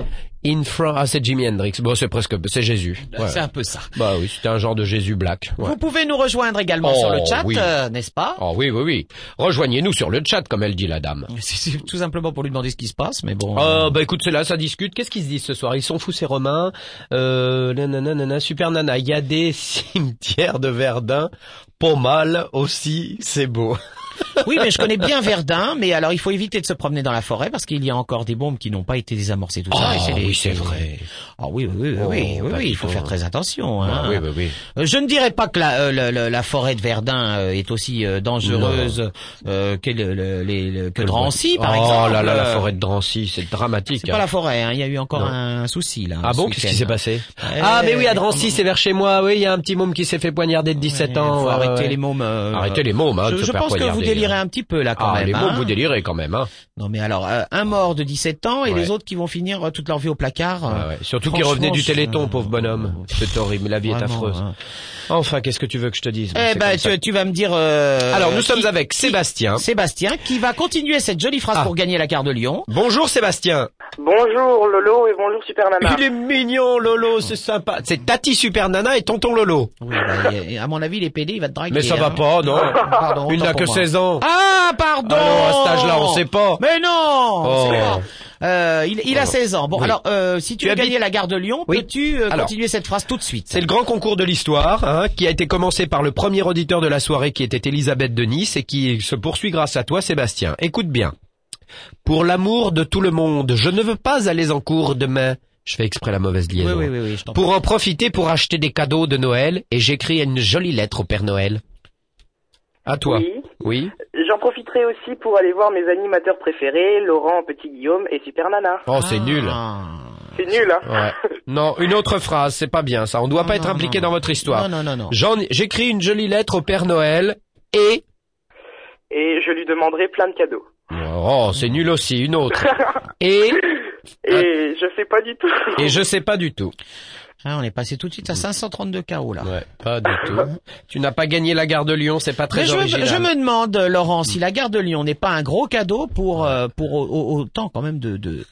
In front, ah c'est Jimi Hendrix. Bon, c'est presque, c'est Jésus. Ouais. C'est un peu ça. Bah oui, c'était un genre de Jésus black. Ouais. Vous pouvez nous rejoindre également Oh, sur le chat, oui. euh, n'est-ce pas? Oh oui, oui, oui. Rejoignez-nous sur le chat, comme elle dit la dame. [LAUGHS] C'est tout simplement pour lui demander ce qui se passe, mais bon. Oh bah écoute, c'est là, ça discute. Qu'est-ce qu'ils se disent ce soir? Ils sont fous ces Romains. Euh, nanana, nanana, super nana. Il y a des [LAUGHS] cimetières de Verdun. Pas mal aussi, c'est beau. [LAUGHS] Oui, mais je connais bien Verdun, mais alors il faut éviter de se promener dans la forêt parce qu'il y a encore des bombes qui n'ont pas été désamorcées, tout ça. Ah, oui, c'est vrai. Ah oui, oui, oui, oui, Oh, oui, oui, il faut faire très attention. Hein. Ah, oui, oui, oui. Euh, Je ne dirais pas que la, euh, la, la- la forêt de Verdun euh, est aussi dangereuse euh, que, le, le- les- le- que Drancy, par oh exemple. là là, la forêt de Drancy, c'est dramatique. C'est pas hein. la forêt, hein. il y a eu encore un souci là. Ah bon, qu'est-ce qui s'est passé Ah mais oui, à Drancy, c'est vers chez moi. Oui, il y a un petit môme qui s'est fait poignarder de 17 Ouais, ans. ouais. les mômes. Arrêtez les mômes, hein, Je, de se je faire pense que vous poignarder. Délirez un petit peu là quand Ah, même. les hein. vous délirez quand même, hein. Non mais alors, euh, un mort de 17 ans et Ouais. les autres qui vont finir euh, toute leur vie au placard. Ouais, euh, ouais. Surtout franchement, revenait du Téléthon, pauvre bonhomme. C'est horrible, la vie est affreuse. Enfin, qu'est-ce que tu veux que je te dise Eh ben, tu, tu vas me dire. euh, Alors, nous qui- sommes avec qui- Sébastien. Sébastien qui va continuer cette jolie phrase Ah. pour gagner la carte de Lyon. Bonjour Sébastien. Bonjour Lolo et bonjour Super Nana. Il est mignon, Lolo, c'est sympa. C'est Tati Super Nana et Tonton Lolo. Oui, bah, à mon avis, les PD, il va te draguer. Mais ça va hein. pas, non Pardon, Il n'a que moi. 16 ans. Ah, pardon Alors, à cet âge-là, on sait pas. Mais non Oh. Euh, il, il a Oh. 16 ans. Bon, Oui. alors, euh, si tu, habites- gagner la gare de Lyon, Oui. peux-tu euh, Alors. continuer cette phrase tout de suite C'est le grand concours de l'histoire, hein, qui a été commencé par le premier auditeur de la soirée qui était Elisabeth de Nice et qui se poursuit grâce à toi Sébastien. Écoute bien. Pour l'amour de tout le monde, je ne veux pas aller en cours demain. Je fais exprès la mauvaise liaison. oui, oui, oui, je Pour en profiter pour acheter des cadeaux de Noël et j'écris une jolie lettre au Père Noël. À toi. Oui. Oui. J'en profiterai aussi pour aller voir mes animateurs préférés, Laurent, Petit Guillaume et Super Nana. Oh, c'est nul. Ah. C'est nul, hein Ouais. Non, une autre phrase, c'est pas bien ça. On doit Non, pas être impliqué non, dans votre histoire. Non, non, non, non. J'écris une jolie lettre au Père Noël et Et je lui demanderai plein de cadeaux. Oh, c'est nul aussi, une autre. [LAUGHS] Et Et je sais pas du tout. et je sais pas du tout. Ah, on est passé tout de suite à 532 KO là. Ouais, pas du tout. [LAUGHS] Tu n'as pas gagné la gare de Lyon, c'est pas très Mais je, me- original. je me demande, Laurent, si la gare de Lyon n'est pas un gros cadeau pour euh, pour autant quand même de, de,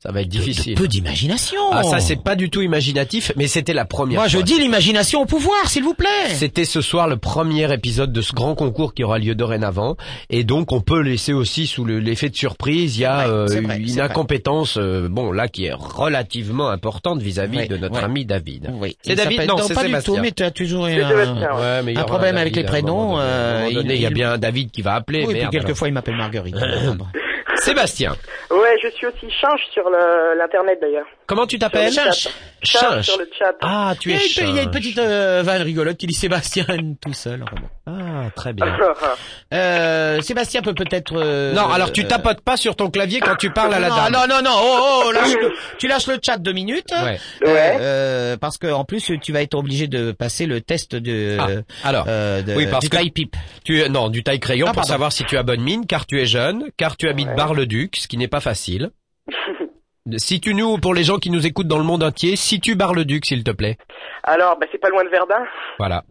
Ça va être difficile. peu d'imagination. Ah, ça c'est pas du tout imaginatif, mais c'était la première Moi, je dis l'imagination au pouvoir, s'il vous plaît. C'était ce soir le premier épisode de ce grand concours qui aura lieu dorénavant, et donc on peut laisser aussi sous le- l'effet de surprise. Il y a Ouais, euh, vrai, une incompétence, euh, bon là qui est relativement importante vis-à-vis Ouais, de notre ouais. ami David. Oui. C'est David Non, c'est pas du Sébastien. tout, mais tu as toujours un, un problème David avec les prénoms. donné. À un euh, moment donné, il y a bien un David qui va appeler. Oui, puis merde, quelquefois il m'appelle Marguerite. [CLEARS THROAT] Sébastien, Ouais, je suis aussi change sur le- l'internet d'ailleurs. comment tu t'appelles le Chinche. Change sur le chat. Ah, tu es il y a une petite euh, vanne rigolote qui dit Sébastien tout seul. enfin bon. Ah, très bien. [LAUGHS] Euh, Sébastien peut peut-être. euh, Non, alors tu euh, tapotes pas sur ton clavier quand tu parles à la non, dame. Non, non, non, oh, oh, lâche le- tu lâches le chat deux minutes. Ouais. Euh, Ouais. euh, parce que en plus tu vas être obligé de passer le test de, Ah, alors, euh, de oui, parce du taille pipe. Tu non, du taille crayon Ah, pour savoir si tu as bonne mine, car tu es jeune, car tu habites Ouais. Bar-le-Duc, ce qui n'est pas facile. [LAUGHS] Si tu nous, pour les gens qui nous écoutent dans le monde entier, si tu Bar-le-Duc, s'il te plaît. Alors, bah, c'est pas loin de Verdun, Voilà.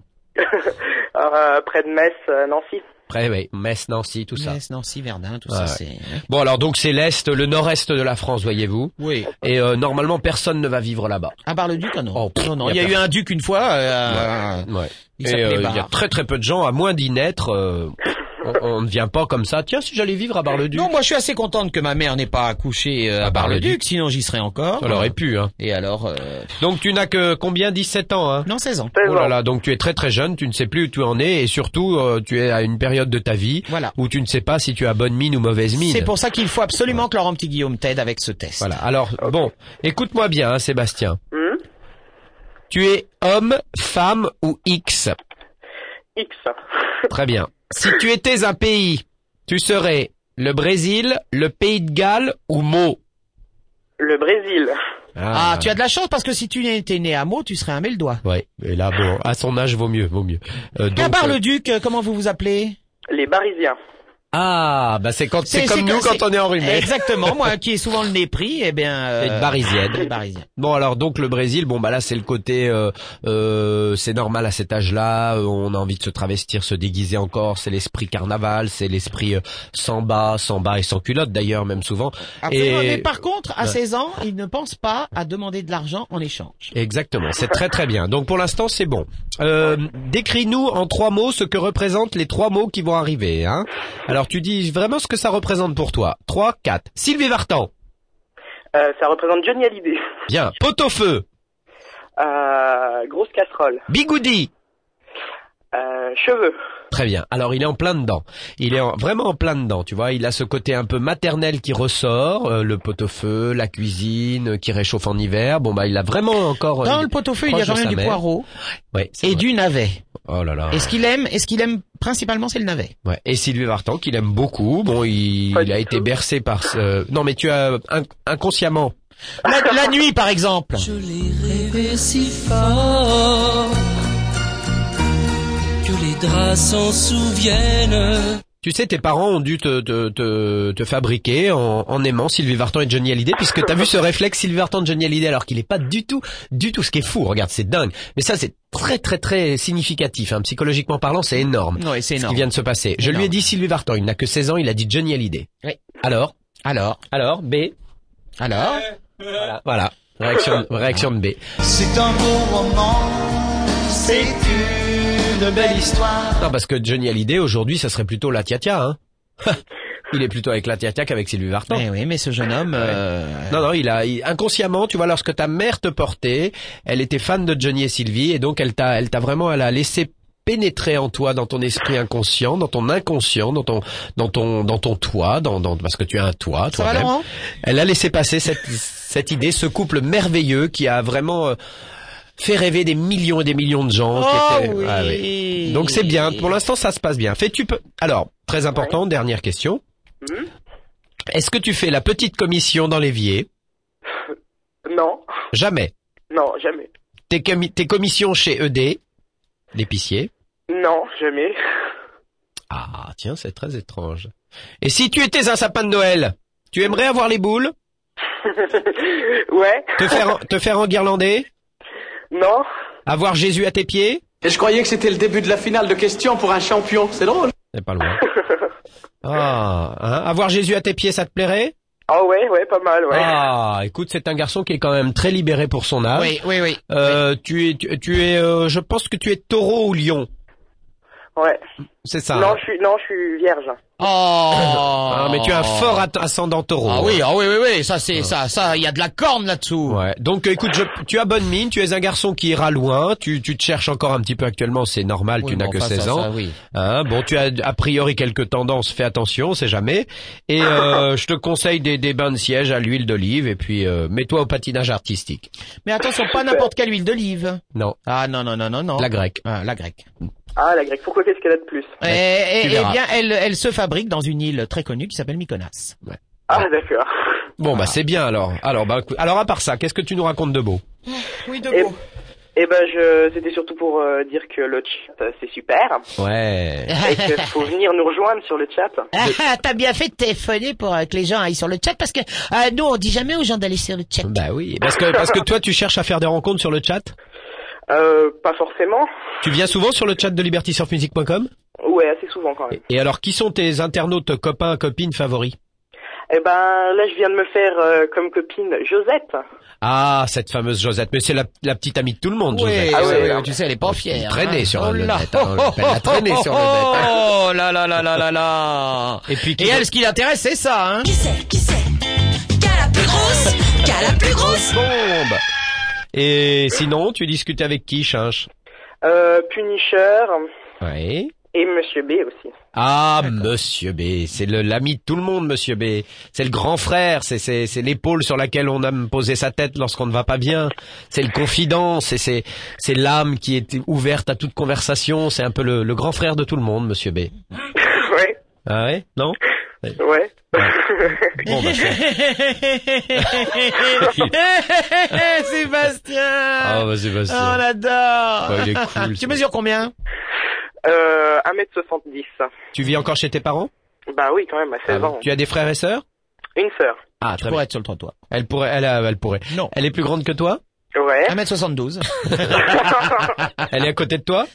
Alors, [LAUGHS] euh, près de Metz, euh, Nancy. Après, oui, Metz, Nancy, tout ça. Metz, Nancy, Verdun, tout Ouais, ça ouais. c'est. Bon, alors donc c'est l'est, le nord-est de la France, voyez-vous. Oui. Et euh, normalement, personne ne va vivre là-bas. À bar le duc, ah non. Oh, pff, non, non. y a Il y a eu un duc une fois. euh, Ouais. Il Et s'appelait euh, il y a très très peu de gens, à moins d'y naître, euh, on, on ne vient pas comme ça. Tiens, si j'allais vivre à Bar-le-Duc. Non, moi je suis assez contente que ma mère n'ait pas accouché euh, à Bar-le-Duc, sinon j'y serais encore. Ça aurait pu, hein. Et alors euh, Donc tu n'as que combien? 17 ans, hein? Non, 16 ans. Oh là là, donc tu es très très jeune, tu ne sais plus où tu en es et surtout euh, tu es à une période de ta vie Voilà. où tu ne sais pas si tu as bonne mine ou mauvaise mine. C'est pour ça qu'il faut absolument que Laurent Petit Guillaume t'aide avec ce test. Voilà. Alors bon, écoute-moi bien, hein, Sébastien. Hmm? Tu es homme, femme ou X? X. Très bien. Si tu étais un pays, tu serais le Brésil, le Pays de Galles ou Meaux? Le Brésil. Ah, tu as de la chance parce que si tu étais né à Meaux, tu serais un doigt. Ouais. Et là, bon, à son âge, vaut mieux, vaut mieux. Euh, À donc, euh, Bar-le-Duc, euh, comment vous vous appelez? Les Barisiens. Ah, bah c'est quand c'est comme nous quand on est enrhumé. Exactement, moi qui ai souvent le nez pris, eh bien... [LAUGHS] euh, barisienne. barisienne. Bon alors donc le Brésil, bon bah là c'est le côté, euh, euh, c'est normal à cet âge-là, euh, on a envie de se travestir, se déguiser encore, c'est l'esprit carnaval, c'est l'esprit euh, samba, samba et sans culotte d'ailleurs même souvent. Absolument. Et Mais par contre, à Ouais. 16 ans, il ne pense pas à demander de l'argent en échange. Exactement, c'est très très bien. Donc pour l'instant c'est bon. Euh, Décris-nous en trois mots ce que représentent les trois mots qui vont arriver. Hein Alors tu dis vraiment ce que ça représente pour toi. Trois, quatre. Sylvie Vartan. Euh, ça représente Johnny Hallyday. Bien. Pot-au-feu. Euh, grosse casserole. Bigoudi. Euh, cheveux. Très bien. Alors il est en plein dedans. Il est en- vraiment en plein dedans. Tu vois, il a ce côté un peu maternel qui ressort, euh, le pot-au-feu, la cuisine euh, qui réchauffe en hiver. Bon bah il a vraiment encore. Dans le pot-au-feu, il y a quand même du poireau Ouais. et vrai. du navet. Oh là là. Et ce qu'il aime, et ce qu'il aime principalement, c'est le navet. Ouais. Et Sylvie Vartan qu'il aime beaucoup. Bon, il, a été tout. bercé par. Ce... Non mais tu as inc- inconsciemment. La, la nuit, par exemple. Je l'ai rêvé si fort que les draps s'en souviennent. Tu sais, tes parents ont dû te, te, te, te fabriquer en, en aimant Sylvie Vartan et Johnny Hallyday, puisque t'as vu ce réflexe Sylvie Vartan Johnny Hallyday, alors qu'il est pas du tout, du tout ce qui est fou. Regarde, c'est dingue. Mais ça, c'est très, très, très significatif. Hein. Psychologiquement parlant, c'est énorme. Oui, c'est Ce qui énorme. vient de se passer. Je lui ai Énorme. dit Sylvie Vartan, il n'a que 16 ans, il a dit Johnny Hallyday. Oui. Alors? Alors, Alors, B? Alors, Voilà. voilà. Réaction, réaction de B. C'est un beau roman, c'est une belle histoire. Non, parce que Johnny Hallyday, aujourd'hui, ça serait plutôt la tia-tia, hein. [LAUGHS] il est plutôt avec la tia-tia qu'avec Sylvie Vartan. mais oui, mais ce jeune homme, euh, Non, non, il a il- inconsciemment, tu vois, lorsque ta mère te portait, elle était fan de Johnny et Sylvie, et donc elle t'a, elle t'a vraiment, elle a laissé pénétrer en toi, dans ton esprit inconscient, dans ton inconscient, dans ton, dans ton, dans ton toit, dans, dans, parce que tu as un va toi-même. Elle a laissé passer cette, cette idée, ce couple merveilleux qui a vraiment euh, fait rêver des millions et des millions de gens. qui Oh étaient- oui. Ah oui. Donc c'est bien. Pour l'instant, ça se passe bien. Fais-tu. Alors, très important, dernière question. Hmm Est-ce que tu fais la petite commission dans l'évier? Non. Jamais. Non, jamais. Tes, commi- tes commissions chez ED, l'épicier? Non, jamais. Ah, tiens, c'est très étrange. Et si tu étais un sapin de Noël, tu aimerais avoir les boules? [LAUGHS] Ouais. Te faire, te faire enguirlander? Non. Avoir Jésus à tes pieds Et je croyais que c'était le début de la finale de questions pour un champion. C'est drôle. C'est pas loin. Ah, hein, avoir Jésus à tes pieds, ça te plairait? Ah ouais, ouais, pas mal, ouais. Ah, écoute, c'est un garçon qui est quand même très libéré pour son âge. Oui, oui, oui. Euh, tu es, tu, tu es, euh, je pense que tu es taureau ou lion. Ouais. C'est ça. non, hein je suis, non, je suis vierge. Oh. Ah, mais tu as un fort at- ascendant taureau. Ah oui, ah oui, oui, oui, ça c'est ça, ça, il y a de la corne là-dessous. Ouais. Donc euh, écoute, je- tu as bonne mine, tu es un garçon qui ira loin, tu, tu te cherches encore un petit peu actuellement, c'est normal, Oui, tu n'as que enfin, 16 ça, ans. ça, oui. Hein, bon, tu as a priori quelques tendances, fais attention, on sait jamais. Et euh, [LAUGHS] je te conseille des, des bains de siège à l'huile d'olive et puis euh, mets-toi au patinage artistique. Mais attention, pas n'importe quelle huile d'olive. Non, Ah non, non, non, non, non. la grecque. Ah, la grecque. Ah, la grecque. Pourquoi qu'est-ce qu'elle a de plus? Tu eh verras. bien, elle, elle se fabrique dans une île très connue qui s'appelle Mykonas. Ah, d'accord. Bon bah c'est bien alors. Alors bah alors à part ça, qu'est-ce que tu nous racontes de beau? Oui, de Et, eh ben, je, c'était surtout pour euh, dire que le chat, euh, c'est super. Ouais. Et qu'il faut venir nous rejoindre sur le chat. Ah, t'as bien fait de téléphoner pour euh, que les gens aillent sur le chat parce que euh, nous on dit jamais aux gens d'aller sur le chat. Bah oui, parce que parce que toi tu cherches à faire des rencontres sur le chat? Euh, pas forcément. Tu viens souvent sur le chat de libertysurfmusic.com Ouais, assez souvent quand même. Et alors qui sont tes internautes copains copines favoris Eh ben, là, je viens de me faire euh, comme copine Josette. Ah, cette fameuse Josette. Mais c'est la, la petite amie de tout le monde, Oui, Josette. Ah oui, ouais, oui, tu sais, elle est pas fière. Traîner hein. sur oh le là. net, hein, l'appelle la traîner sur le net. Oh là là là là là là. Et puis, qui Et elle, ce qui l'intéresse, c'est ça, hein. Qui c'est Qui c'est? Qui a la plus grosse? Qui a la plus grosse? Bombe. Et sinon, tu discutais avec qui, Chinche? Euh, Punisher Oui. et Monsieur B aussi. Ah, Monsieur B, c'est l'ami de tout le monde, Monsieur B. C'est le grand frère, c'est c'est c'est l'épaule sur laquelle on aime poser sa tête lorsqu'on ne va pas bien. C'est le confident, c'est c'est c'est l'âme qui est ouverte à toute conversation. C'est un peu le, le grand frère de tout le monde, Monsieur B. [LAUGHS] ouais, Ah ouais, non? Ouais. Bon, bah, [LAUGHS] [LAUGHS] Sébastien. Ah bah Oh, Sébastien. on adore. Bah, il est cool, tu mesures combien euh, 1m70. Tu vis encore chez tes parents Bah oui, quand même, à 16 ans. Tu as des frères et sœurs Une sœur. Ah, Tu très pourrais bien. être sur le trottoir. Elle pourrait, elle, a- elle pourrait. Non. Elle est plus grande que toi Ouais. 1m72. [LAUGHS] Elle est à côté de toi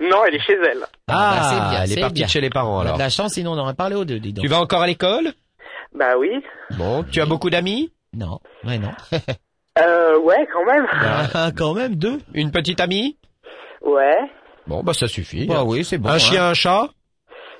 non, elle est chez elle. Ah, bah, c'est bien, elle est partie bien. de chez les parents On a alors. de la chance, sinon on aurait parlé aux deux, dis donc. Tu vas encore à l'école? Bah oui. Bon, tu as beaucoup d'amis? Non, ouais, non. [LAUGHS] Euh, ouais, quand même. Ah, quand même, deux. Une petite amie? Ouais. Bon, bah ça suffit. Bah oui, c'est bon. un hein. chien, un chat?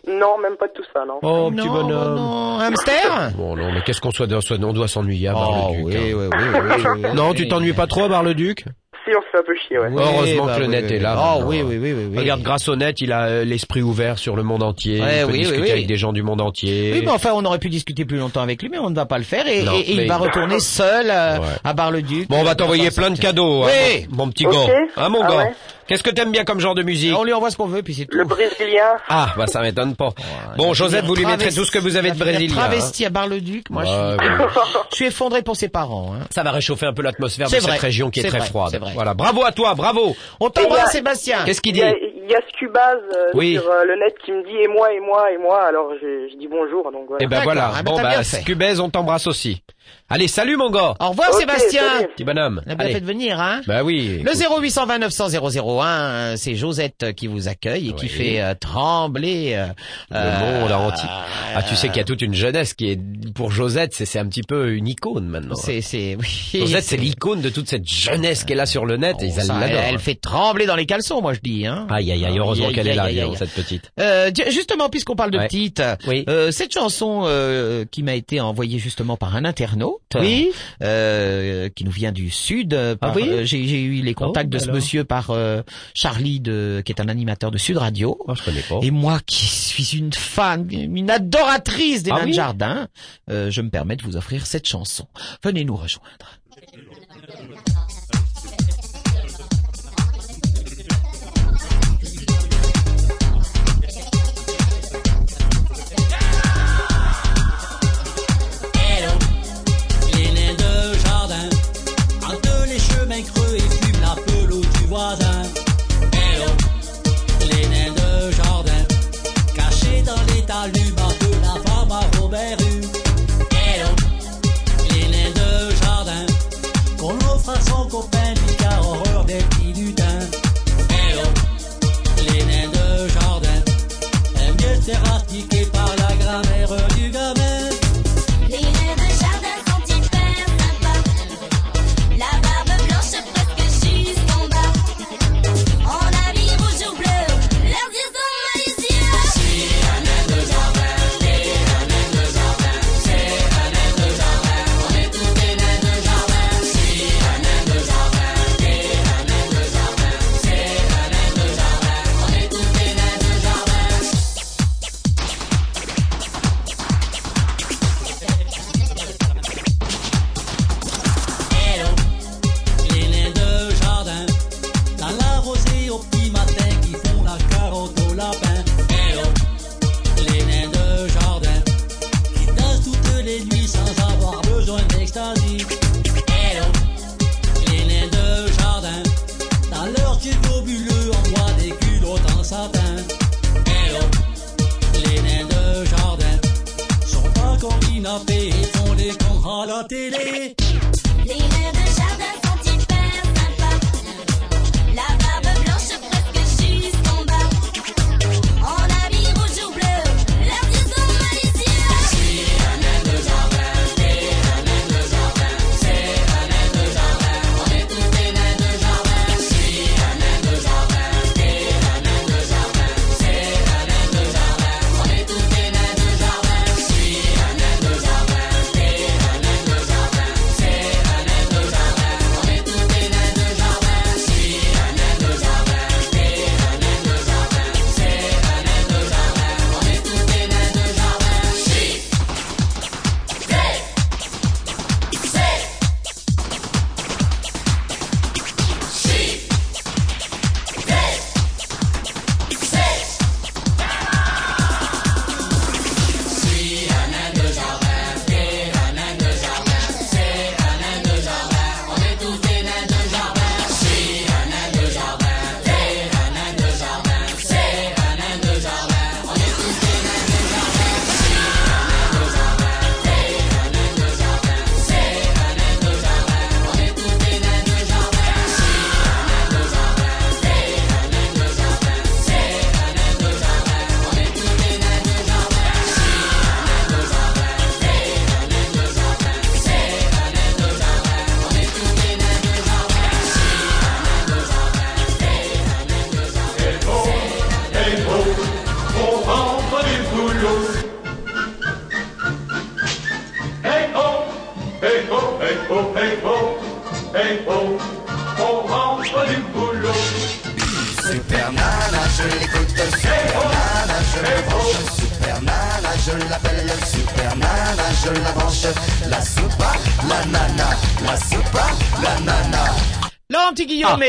Non, même pas tout ça, non. Oh, Non, petit bah bonhomme. non. Un hamster? Bon, non, mais qu'est-ce qu'on soit, soit- on doit s'ennuyer à Oh, Bar-le-Duc. oui, hein. oui, oui, oui, oui, [LAUGHS] oui. Non, tu t'ennuies pas trop à Bar-le-Duc? Si, on se fait un peu chier, ouais. Oui, Heureusement bah que le oui, net oui, est là. Oh maintenant. oui, oui, oui, oui, oui. Regarde, grâce au net, il a euh, l'esprit ouvert sur le monde entier. Ouais, il peut oui, oui, discuter oui. avec des gens du monde entier. Oui, mais enfin, on aurait pu discuter plus longtemps avec lui, mais on ne va pas le faire et, Non, et- et mais- il va retourner [LAUGHS] seul euh, Ouais. à Bar-le-Duc. Bon, on va t'envoyer plein de cadeaux, hein, Oui. mon, mon petit Ok. gars. Hein, mon Ah gars ouais. Qu'est-ce que t'aimes bien comme genre de musique On lui envoie ce qu'on veut, puis c'est tout. Le brésilien. [LAUGHS] Ah, bah ça m'étonne pas. Bon, finir vous lui mettrez tout ce que vous avez de brésilien. hein. Travesti à Bar-le-Duc, moi je, suis, ouais. [LAUGHS] je suis effondré pour ses parents. Hein. Ça va réchauffer un peu l'atmosphère de cette région qui est, très vrai, froide. c'est vrai. Voilà, bravo à toi, bravo. On Et y t'embrasse, Sébastien. Qu'est-ce qu'il dit il y a Scubaz euh, Oui. sur euh, le net qui me dit et moi, et moi, et moi. Alors, je, je dis bonjour, donc voilà. Eh ben voilà. ah ben bon bah. Scubez, on t'embrasse aussi. Allez, salut mon gars. Au revoir, Sébastien. salut. Petit bonhomme. On a bien Allez. fait de venir, hein. Bah oui. Le 0820 900 001, euh, c'est Josette qui vous accueille et qui fait euh, trembler euh, Le monde euh, entier. Ah, tu sais qu'il y a toute une jeunesse qui est pour Josette, c'est c'est un petit peu une icône maintenant. C'est c'est oui. Josette, c'est l'icône de toute cette jeunesse qu'elle a sur le net et ils Oh, ça, elle, fait trembler dans les caleçons, moi je dis. Hein. Aïe aïe aïe, heureusement qu'elle est là, aïe, dis aïe, donc, aïe. cette petite. Euh, justement, puisqu'on parle de Ouais. petites, Oui. euh, cette chanson euh, qui m'a été envoyée justement par un internaute, Oui. euh, qui nous vient du sud. euh, par- Ah oui euh, J'ai eu les contacts Oh, de ce alors. monsieur par euh, Charlie, de, qui est un animateur de Sud Radio. Oh, je connais pas. Et moi qui suis une fan, une adoratrice des Ah nains de oui jardin, je me permets de vous offrir cette chanson. Venez nous rejoindre. Creux et fument la pelouse du voisin. Hello, les nains de jardin, cachés dans les talus de la femme à Robert Rue. Hello, les nains de jardin, qu'on offre à son copain du car horreur des petits lutins. Hello, les nains de jardin, aiment mieux se faire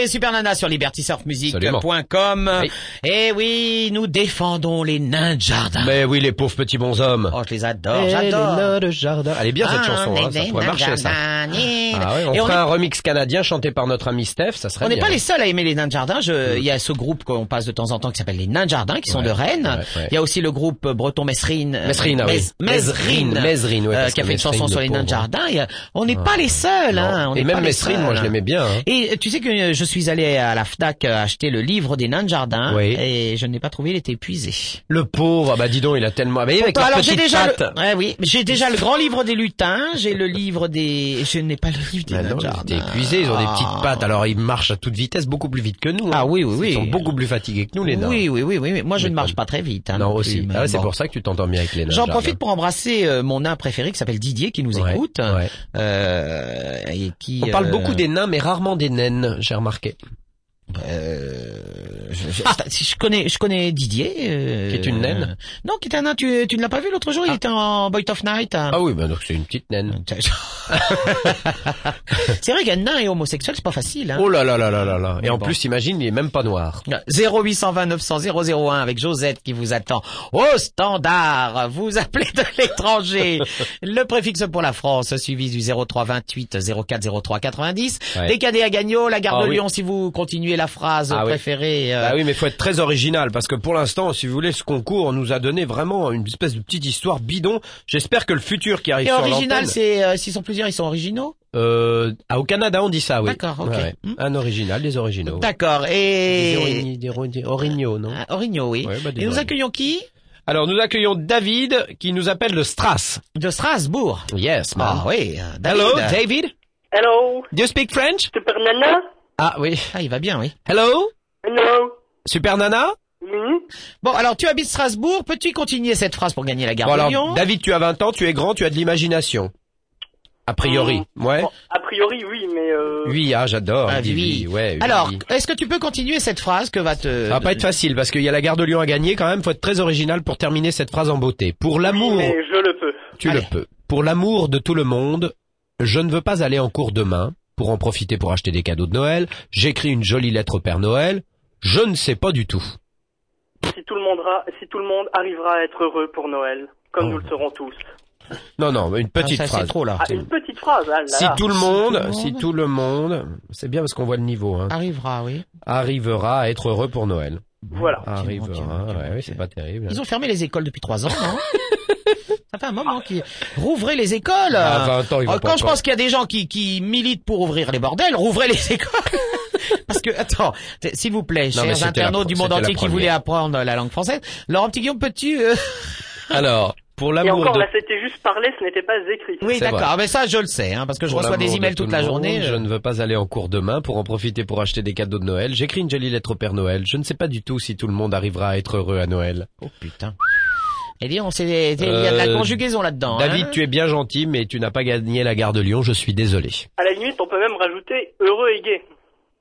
Et Super Nana sur libertysurfmusic.com. Et oui, nous défendons les nains de jardin. Mais oui, les pauvres petits bonshommes. Oh, je les adore, j'adore. les nains de jardin. Elle est bien cette Ah, chanson, hein, ça pourrait marcher ça. Ah ouais, on Et on ferait est- un remix canadien chanté par notre ami Steph, ça serait On n'est pas les seuls à aimer les nains de jardin. Je, il y a ce groupe qu'on passe de temps en temps qui s'appelle les nains de jardin, qui sont Ouais, de Rennes. ouais. Il y a aussi le groupe breton Mesrine. euh, Mesrine, ah oui. Mes- Mesrine. Mesrine, euh, qui a fait une chanson sur le les nains de jardin. A- on n'est pas les seuls, hein. On Et même Mesrine, moi je l'aimais bien. hein. Et tu sais que je suis allé à la Fnac euh, acheter le livre des nains de jardin et je n'ai pas trouvé, il était épuisé. Le pauvre, bah dis donc, il a tellement... Avec leurs Alors j'ai déjà le, ouais, oui, j'ai déjà le grand livre des lutins, j'ai le livre des, je n'ai pas le des Bah nains non, de ils jardin. étaient épuisés, ils ont des Ah. petites pattes, alors ils marchent à toute vitesse, beaucoup plus vite que nous. hein. Ah oui, oui, oui. Ils sont beaucoup plus fatigués que nous, les nains. Oui, oui, oui, oui. Moi, je ne marche pas- très vite. Hein, Non, aussi. Ah c'est bon. pour ça que tu t'entends bien avec les nains. J'en profite pour embrasser euh, mon nain préféré qui s'appelle Didier qui nous Ouais, écoute ouais. euh, et qui On parle euh, beaucoup des nains, mais rarement des naines, j'ai remarqué. euh, je, je- si je connais je connais Didier euh, Qui est une naine non qui est un nain tu, tu ne l'as pas vu l'autre jour? Il était en Boy of Night hein. Ah oui, bah donc c'est une petite naine. [LAUGHS] c'est vrai qu'un nain et homosexuel c'est pas facile hein. Oh là là là là là là. Et Mais en bon. plus, imagine, il est même pas noir. 0820 900 001 avec Josette qui vous attend au standard. Vous appelez de l'étranger. [LAUGHS] Le préfixe pour la France suivi du 0328 04 03 90. Ouais. Cadets à Gagnon, la gare Ah de oui. Lyon si vous continuez la phrase Ah préférée. euh, Bah oui, mais faut être très original parce que pour l'instant, si vous voulez, ce concours nous a donné vraiment une espèce de petite histoire bidon. J'espère que le futur qui arrive Et sur original, c'est euh, s'ils sont plusieurs, ils sont originaux. Euh, ah, au Canada, on dit ça, oui. D'accord, ok. Ouais. Hmm. Un original, des originaux. D'accord. Des Et des ori- orignaux, non Ah, orignaux, oui. Ouais, bah, des Et nous accueillons qui? Alors, nous accueillons David qui nous appelle le Strass. De Strasbourg. Yes, man. Ah oui. euh, David. Hello, David? Hello, Do you speak French? Super Nana Ah oui. Ah, il va bien, oui. Hello, Hello Super Nana. Oui Bon, alors tu habites Strasbourg. Peux-tu continuer cette phrase pour gagner la gare Bon de alors, Lyon? David, tu as 20 ans, tu es grand, tu as de l'imagination. A priori, ouais. Bon, a priori, oui, mais... Euh... Oui, ah, j'adore. Ah, oui. oui, ouais. oui, Alors, est-ce que tu peux continuer cette phrase que va te... Ça va pas être facile parce qu'il y a la gare de Lyon à gagner quand même. Faut être très original pour terminer cette phrase en beauté. Pour l'amour, je le peux. tu Allez. le peux. Pour l'amour de tout le monde, je ne veux pas aller en cours demain pour en profiter pour acheter des cadeaux de Noël. J'écris une jolie lettre au Père Noël. Je ne sais pas du tout. Si tout le monde, ra- si tout le monde arrivera à être heureux pour Noël, comme Oh. nous le serons tous. Non, non, une Ah, petite ça, c'est phrase. trop là. Ah, une petite phrase, ah là Si tout le monde, tout le si tout le monde, c'est bien parce qu'on voit le niveau, hein, Arrivera, oui. arrivera à être heureux pour Noël. Voilà. Arrivera, ouais, oui, c'est pas terrible. Ils ont fermé les écoles depuis trois ans, non [LAUGHS] Ça fait un moment qu'ils rouvraient les écoles. À 20 ans, ils vont Euh, pas Quand je encore. pense qu'il y a des gens qui, qui militent pour ouvrir les bordels, rouvrez les [LAUGHS] écoles. [LAUGHS] Parce que, attends, s'il vous plaît, Non, chers internautes du monde entier qui voulaient apprendre la langue française, Laurent Petit Guillaume, peux-tu... euh, [LAUGHS] Alors, pour Et l'amour encore, de là, c'était juste parler, ce n'était pas écrit. Oui, d'accord, vrai. mais ça, je le sais, hein, parce que je Pour reçois des emails de tout toute la monde, journée. Je euh, ne veux pas aller en cours demain pour en profiter pour acheter des cadeaux de Noël. J'écris une jolie lettre au Père Noël. Je ne sais pas du tout si tout le monde arrivera à être heureux à Noël. Oh putain. Eh bien, on sait, il y a de la Euh, conjugaison là-dedans. David, hein. tu es bien gentil, mais tu n'as pas gagné la gare de Lyon. Je suis désolé. À la limite, on peut même rajouter heureux et gai.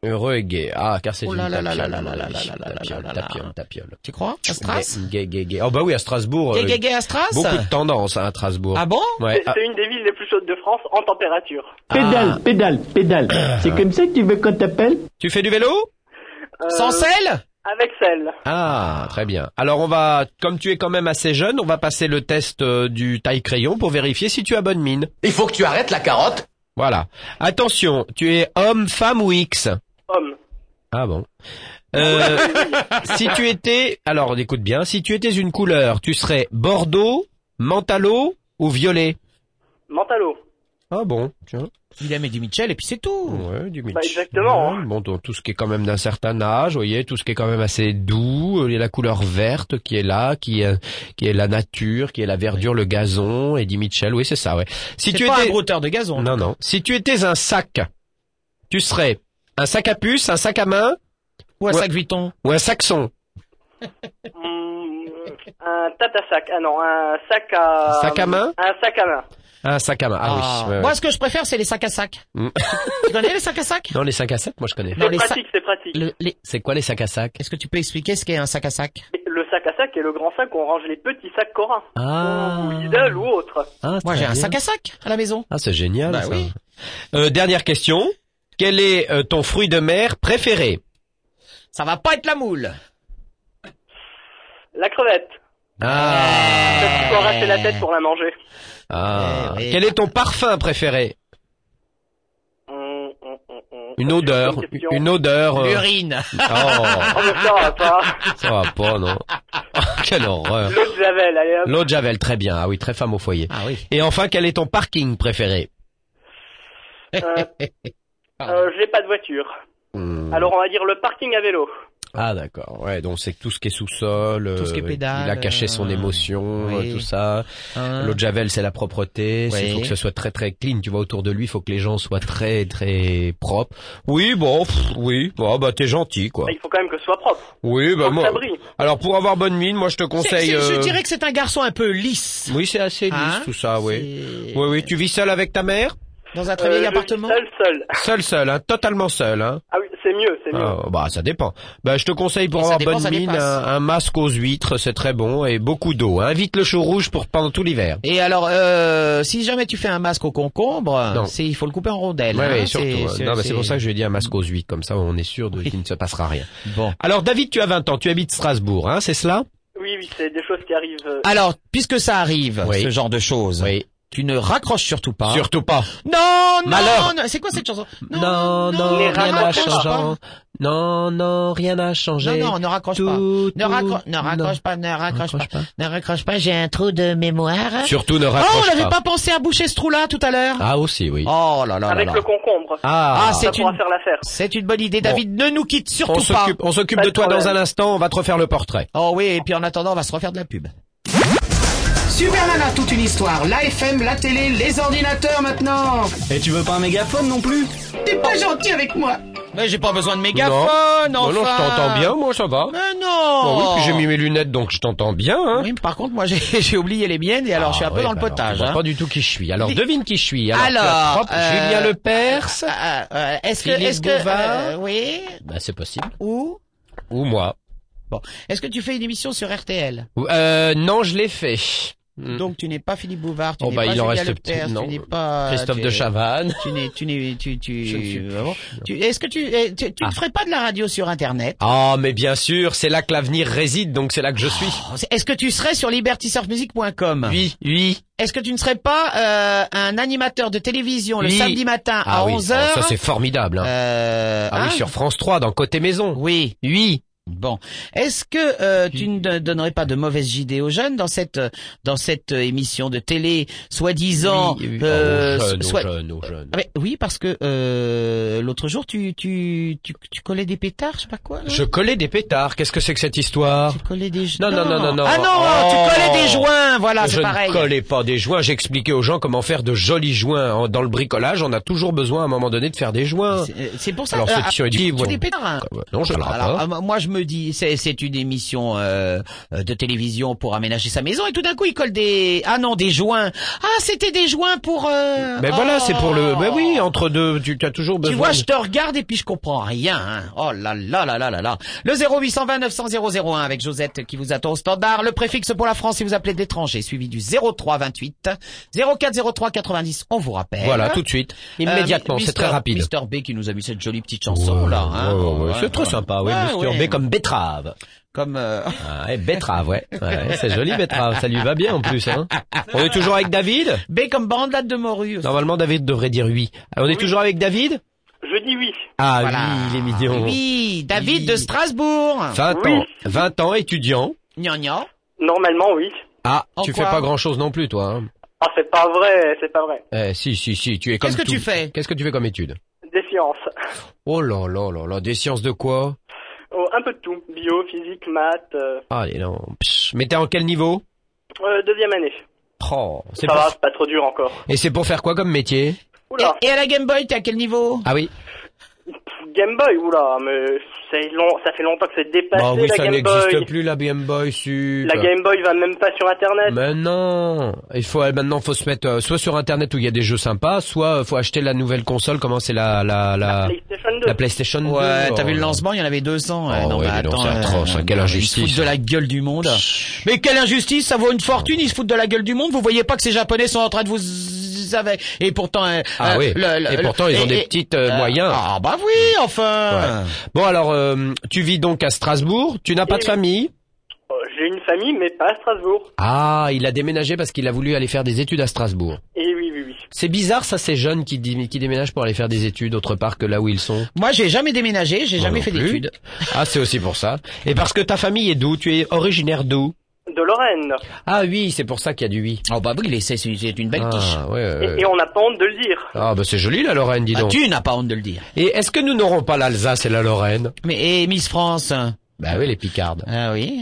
Heureux et gai. Ah, car c'est Oh une là là là tapiole, là là là là oui. là là là Tapiole. Tu crois? À Stras Gay, gay, gay. Oh bah oui, à Strasbourg. Gay, euh, gay, gay à Stras Beaucoup de tendance hein, à Strasbourg. Ah bon? Ouais. C'est ah, une des villes les plus chaudes de France en température. Pédale, pédale, pédale. [COUGHS] C'est comme ça que tu veux qu'on t'appelle? Tu fais du vélo? Euh, Sans sel Avec sel. Ah, très bien. Alors on va, comme tu es quand même assez jeune, on va passer le test euh, du taille crayon pour vérifier si tu as bonne mine. Il faut que tu arrêtes la carotte. Voilà. Attention, tu es homme, femme ou X? Homme. Ah bon. Euh, [LAUGHS] si tu étais, alors écoute bien, si tu étais une couleur, tu serais bordeaux, mentalo ou violet? Mentalo. Ah bon, tiens. Il aime du Mitchell et puis c'est tout. Ouais, du Mitch. Bah, exactement, Ouais, Bon, donc, tout ce qui est quand même d'un certain âge, vous voyez, tout ce qui est quand même assez doux, il y a la couleur verte qui est là, qui est, qui est la nature, qui est la verdure, le gazon, Eddie Mitchell, oui, c'est ça, ouais. Si C'est tu pas étais, un brouteur de gazon. non, non. Si tu étais un sac, tu serais un sac à puce, un sac à main Ou un sac Vuitton. ou un saxon. Hmm, un tata-sac. Ah non, un sac à... Sac à main Un sac à main. Un sac à main. Ah, oui. ouais, ouais. Moi, ce que je préfère, c'est les sacs à sac. Mm. tu connais les sacs à sac Non, les sacs à sac, moi je connais. Les sacs- c'est pratique. le- les- C'est quoi les sacs à sac Est-ce que tu peux expliquer ce qu'est un sac à sac Le sac à sac est le grand sac où on range les petits sacs Cora. Ah. Ou Lidl ou autre. Ah, Moi, j'ai un sac à sac à la maison. Ah, c'est génial. Bah ça. oui. Euh, dernière question. Quel est euh, ton fruit de mer préféré? Ça va pas être la moule. La crevette. Ah. Parce qu'il faut arracher la tête pour la manger. ah. Eh oui. Quel est ton parfum préféré? Hum, hum, hum, hum. Une odeur. Une odeur. euh, L'urine. Oh, [LAUGHS] Oh, mais ça va pas. ça va pas, non. [LAUGHS] Quelle horreur. L'eau de Javel, allez hop. L'eau de Javel, très bien. Ah oui, très femme au foyer. Ah oui. Et enfin, quel est ton parking préféré? Euh, [LAUGHS] euh, j'ai pas de voiture. Hmm. Alors on va dire le parking à vélo. Ah d'accord, ouais, donc c'est tout ce qui est sous-sol, Tout ce qui est euh, pédale, il a caché son euh, émotion, oui. euh, tout ça. Hein. L'eau de Javel, c'est la propreté, il Oui. faut que ce soit très très clean, tu vois, autour de lui, il faut que les gens soient très très propres. Oui, bon, pff, oui, bon, bah t'es gentil, quoi. Il faut quand même que ce soit propre. Oui, bah moi... Alors pour avoir bonne mine, moi je te conseille... c'est- Je euh, dirais que c'est un garçon un peu lisse. Oui, c'est assez lisse Hein tout ça, oui. C'est- Oui, oui, tu vis seul avec ta mère? Dans un très Euh, vieil je appartement. seul, seul. [LAUGHS] Seul, seul, hein, totalement seul, hein. Ah oui, c'est mieux, c'est mieux. Ah, bah ça dépend. Bah je te conseille pour avoir dépend, bonne mine un, un masque aux huîtres, c'est très bon et beaucoup d'eau. hein. Invite le chaud rouge pour pendant tout l'hiver. Et alors, euh, si jamais tu fais un masque au concombre, Non. c'est il faut le couper en rondelles. Ouais, hein, ouais, surtout. hein. c'est- Non, mais c'est pour ça que je lui ai dit un masque aux huîtres, comme ça on est sûr de qu'il ne se passera rien. Bon. Alors David, tu as 20 ans, tu habites Strasbourg, hein, c'est cela? Oui, oui, c'est des choses qui arrivent. euh, Alors, puisque ça arrive, Oui. ce genre de choses, Oui. Tu ne raccroches surtout pas. Surtout pas. Non, non, Malheur. non, c'est quoi cette chanson Non, non, ne rien n'a changé. pas. Non, non, rien n'a changé. Non, non, ne raccroche Tout, pas. Ne, tout, raccro- ne raccroche non. pas, ne raccroche, Raccroche pas. pas. Ne raccroche pas, j'ai un trou de mémoire. Surtout ne Oh, raccroche on n'avait pas. pas pensé à boucher ce trou-là tout à l'heure Ah aussi, oui. Oh là là là avec là. le concombre. Ah, Ah, c'est une, c'est une bonne idée. Bon. David, ne nous quitte on surtout pas. s'occupe, on s'occupe Pas de toi dans un instant, on va te refaire le portrait. Oh oui, et puis en attendant, on va se refaire de la pub. Super Nana, toute une histoire. La FM, la télé, les ordinateurs maintenant. Et tu veux pas un mégaphone non plus? T'es pas gentil avec moi. Mais j'ai pas besoin de mégaphone, non, enfin. non, je t'entends bien, moi ça va. Mais non. Bon, oui, puis j'ai mis mes lunettes, donc je t'entends bien. Hein. Oui, mais par contre, moi, j'ai [LAUGHS] j'ai oublié les miennes et alors je suis un Ah, peu oui, dans le bah alors, potage. vois hein. pas du tout qui je suis. Alors devine qui je suis. Alors, Alors, propre euh, Julien Lepers. euh, euh, est-ce que, Philippe est-ce que, Bouvard. euh, oui, Bah c'est possible. ou, Ou moi. bon, est-ce que tu fais une émission sur RTL Euh, non, je l'ai fait. Mm. Donc tu n'es pas Philippe Bouvard, tu Oh, n'es bah, pas il en Julien reste Lepers, petit- non. tu n'es pas Christophe tu de es- Chavannes. Tu n'es, tu n'es, tu, tu, ne suis ah Tu- est-ce que tu, eh, tu, tu Ah. ne ferais pas de la radio sur Internet? Ah, mais bien sûr, c'est là que l'avenir réside, donc c'est là que je suis. Oh, Est-ce que tu serais sur libertysurfmusic.com Oui, oui. Est-ce que tu ne serais pas euh, un animateur de télévision le Oui. samedi matin à Ah oui, 11h oh, ça c'est formidable. Hein. euh, ah oui, hein? sur France 3, dans Côté Maison. Oui. Oui. Bon, est-ce que euh, tu ne don- donnerais pas de mauvaises idées aux jeunes dans cette dans cette euh, émission de télé, soi-disant Oui, oui. euh, Oh, aux jeunes, soit- jeunes, aux jeunes. Ah, mais oui, parce que euh, l'autre jour tu, tu tu tu collais des pétards, je sais pas quoi. là? Je collais des pétards. Qu'est-ce que c'est que cette histoire? Tu collais des Non, non, non, non, non. Ah non, Oh. tu collais des joints, voilà, je c'est pareil. ne collais pas des joints, j'expliquais aux gens comment faire de jolis joints. Dans le bricolage, on a toujours besoin à un moment donné de faire des joints. C'est- euh, pour ça. Alors, euh, est tu- dit, tu bon. des pétards. hein. Non, je ne Alors, pas. euh, moi je me dis, c'est c'est une émission euh, euh, de télévision pour aménager sa maison et tout d'un coup il colle des ah non des joints. Ah c'était des joints pour. Euh... Mais voilà, oh. c'est pour le. Mais oui, entre deux, tu, as toujours besoin. Tu vois, de- je te regarde et puis je comprends rien. Hein. Oh là là là là là là. Le 0820 900 001 avec Josette qui vous attend au standard. Le préfixe pour la France si vous appelez d'étranger suivi du 03 28 04 03 90. On vous rappelle. Voilà, tout de suite, immédiatement, Euh, c'est Mister- très rapide. Mister B qui nous a mis cette jolie petite chanson là. Hein. Ouais, ouais, c'est très sympa, oui, ouais. B comme betterave. Comme euh, Ah, ouais, betterave, ouais. ouais c'est joli betterave, ça lui va bien en plus. Hein. On est toujours avec David? B comme bandade de morue. aussi. Normalement, David devrait dire oui. Alors, on est toujours avec David? Je dis oui. Ah Voilà. oui, il est mignon. Oui, David Oui. de Strasbourg. 20 Oui. ans, 20 ans, étudiant. Gna gna. Normalement, oui. Ah, En tu fais pas grand chose non plus, toi. Hein. Ah, c'est pas vrai, c'est pas vrai. Eh, si, si, si, tu es comme Qu'est-ce que tout. tu fais? Qu'est-ce que tu fais comme étude? Des sciences. Oh là là là là, des sciences de quoi? Un peu de tout. Bio, physique, maths. Euh, Ah, non. Psh, mais t'es en quel niveau euh, deuxième année. Oh, c'est Ça pour... va, c'est pas trop dur encore. Et c'est pour faire quoi comme métier Et, Oula, et à la Game Boy, t'es à quel niveau? Ah oui. Game Boy, oula, mais c'est long, ça fait longtemps que c'est dépassé Bah oui, la ça Game n'existe Boy. plus la Game Boy Sup. La Game Boy va même pas sur Internet. Mais non, il faut maintenant faut se mettre euh, soit sur internet où il y a des jeux sympas, soit euh, faut acheter la nouvelle console. Comment c'est la la la PlayStation 2. la PlayStation 2. Ouais, t'as oh vu le là. lancement, il y en avait 200. ouais. Oh non, dis donc, attends, c'est atroce, hein, quelle Ils injustice. se foutent de la gueule du monde. Mais quelle injustice, ça vaut une fortune, ils se foutent de la gueule du monde. Vous voyez pas que ces Japonais sont en train de vous avec et pourtant euh, Ah euh, oui. le- le- Et pourtant, ils ont et- des et- petites, euh, moyens. Ah bah oui, enfin. Ouais. Bon alors, euh, tu vis donc à Strasbourg. Tu n'as pas de famille J'ai une famille, mais pas à Strasbourg. Ah, il a déménagé parce qu'il a voulu aller faire des études à Strasbourg. Et oui, oui, oui. C'est bizarre ça, ces jeunes qui, dé- qui déménagent pour aller faire des études autre part que là où ils sont. Moi, j'ai jamais déménagé, j'ai jamais fait d'études. Ah, c'est aussi pour ça. Et parce que ta famille est d'où? Tu es originaire d'où? De Lorraine. Ah oui, c'est pour ça qu'il y a du oui. Oh bah oui, c'est c'est une belle quiche. Ah, ouais, ouais, Et, ouais. et on n'a pas honte de le dire. Ah bah c'est joli la Lorraine, dis Ah, donc. tu n'as pas honte de le dire. Et est-ce que nous n'aurons pas l'Alsace et la Lorraine? Mais et Miss France? Bah oui, les Picardes. Ah oui.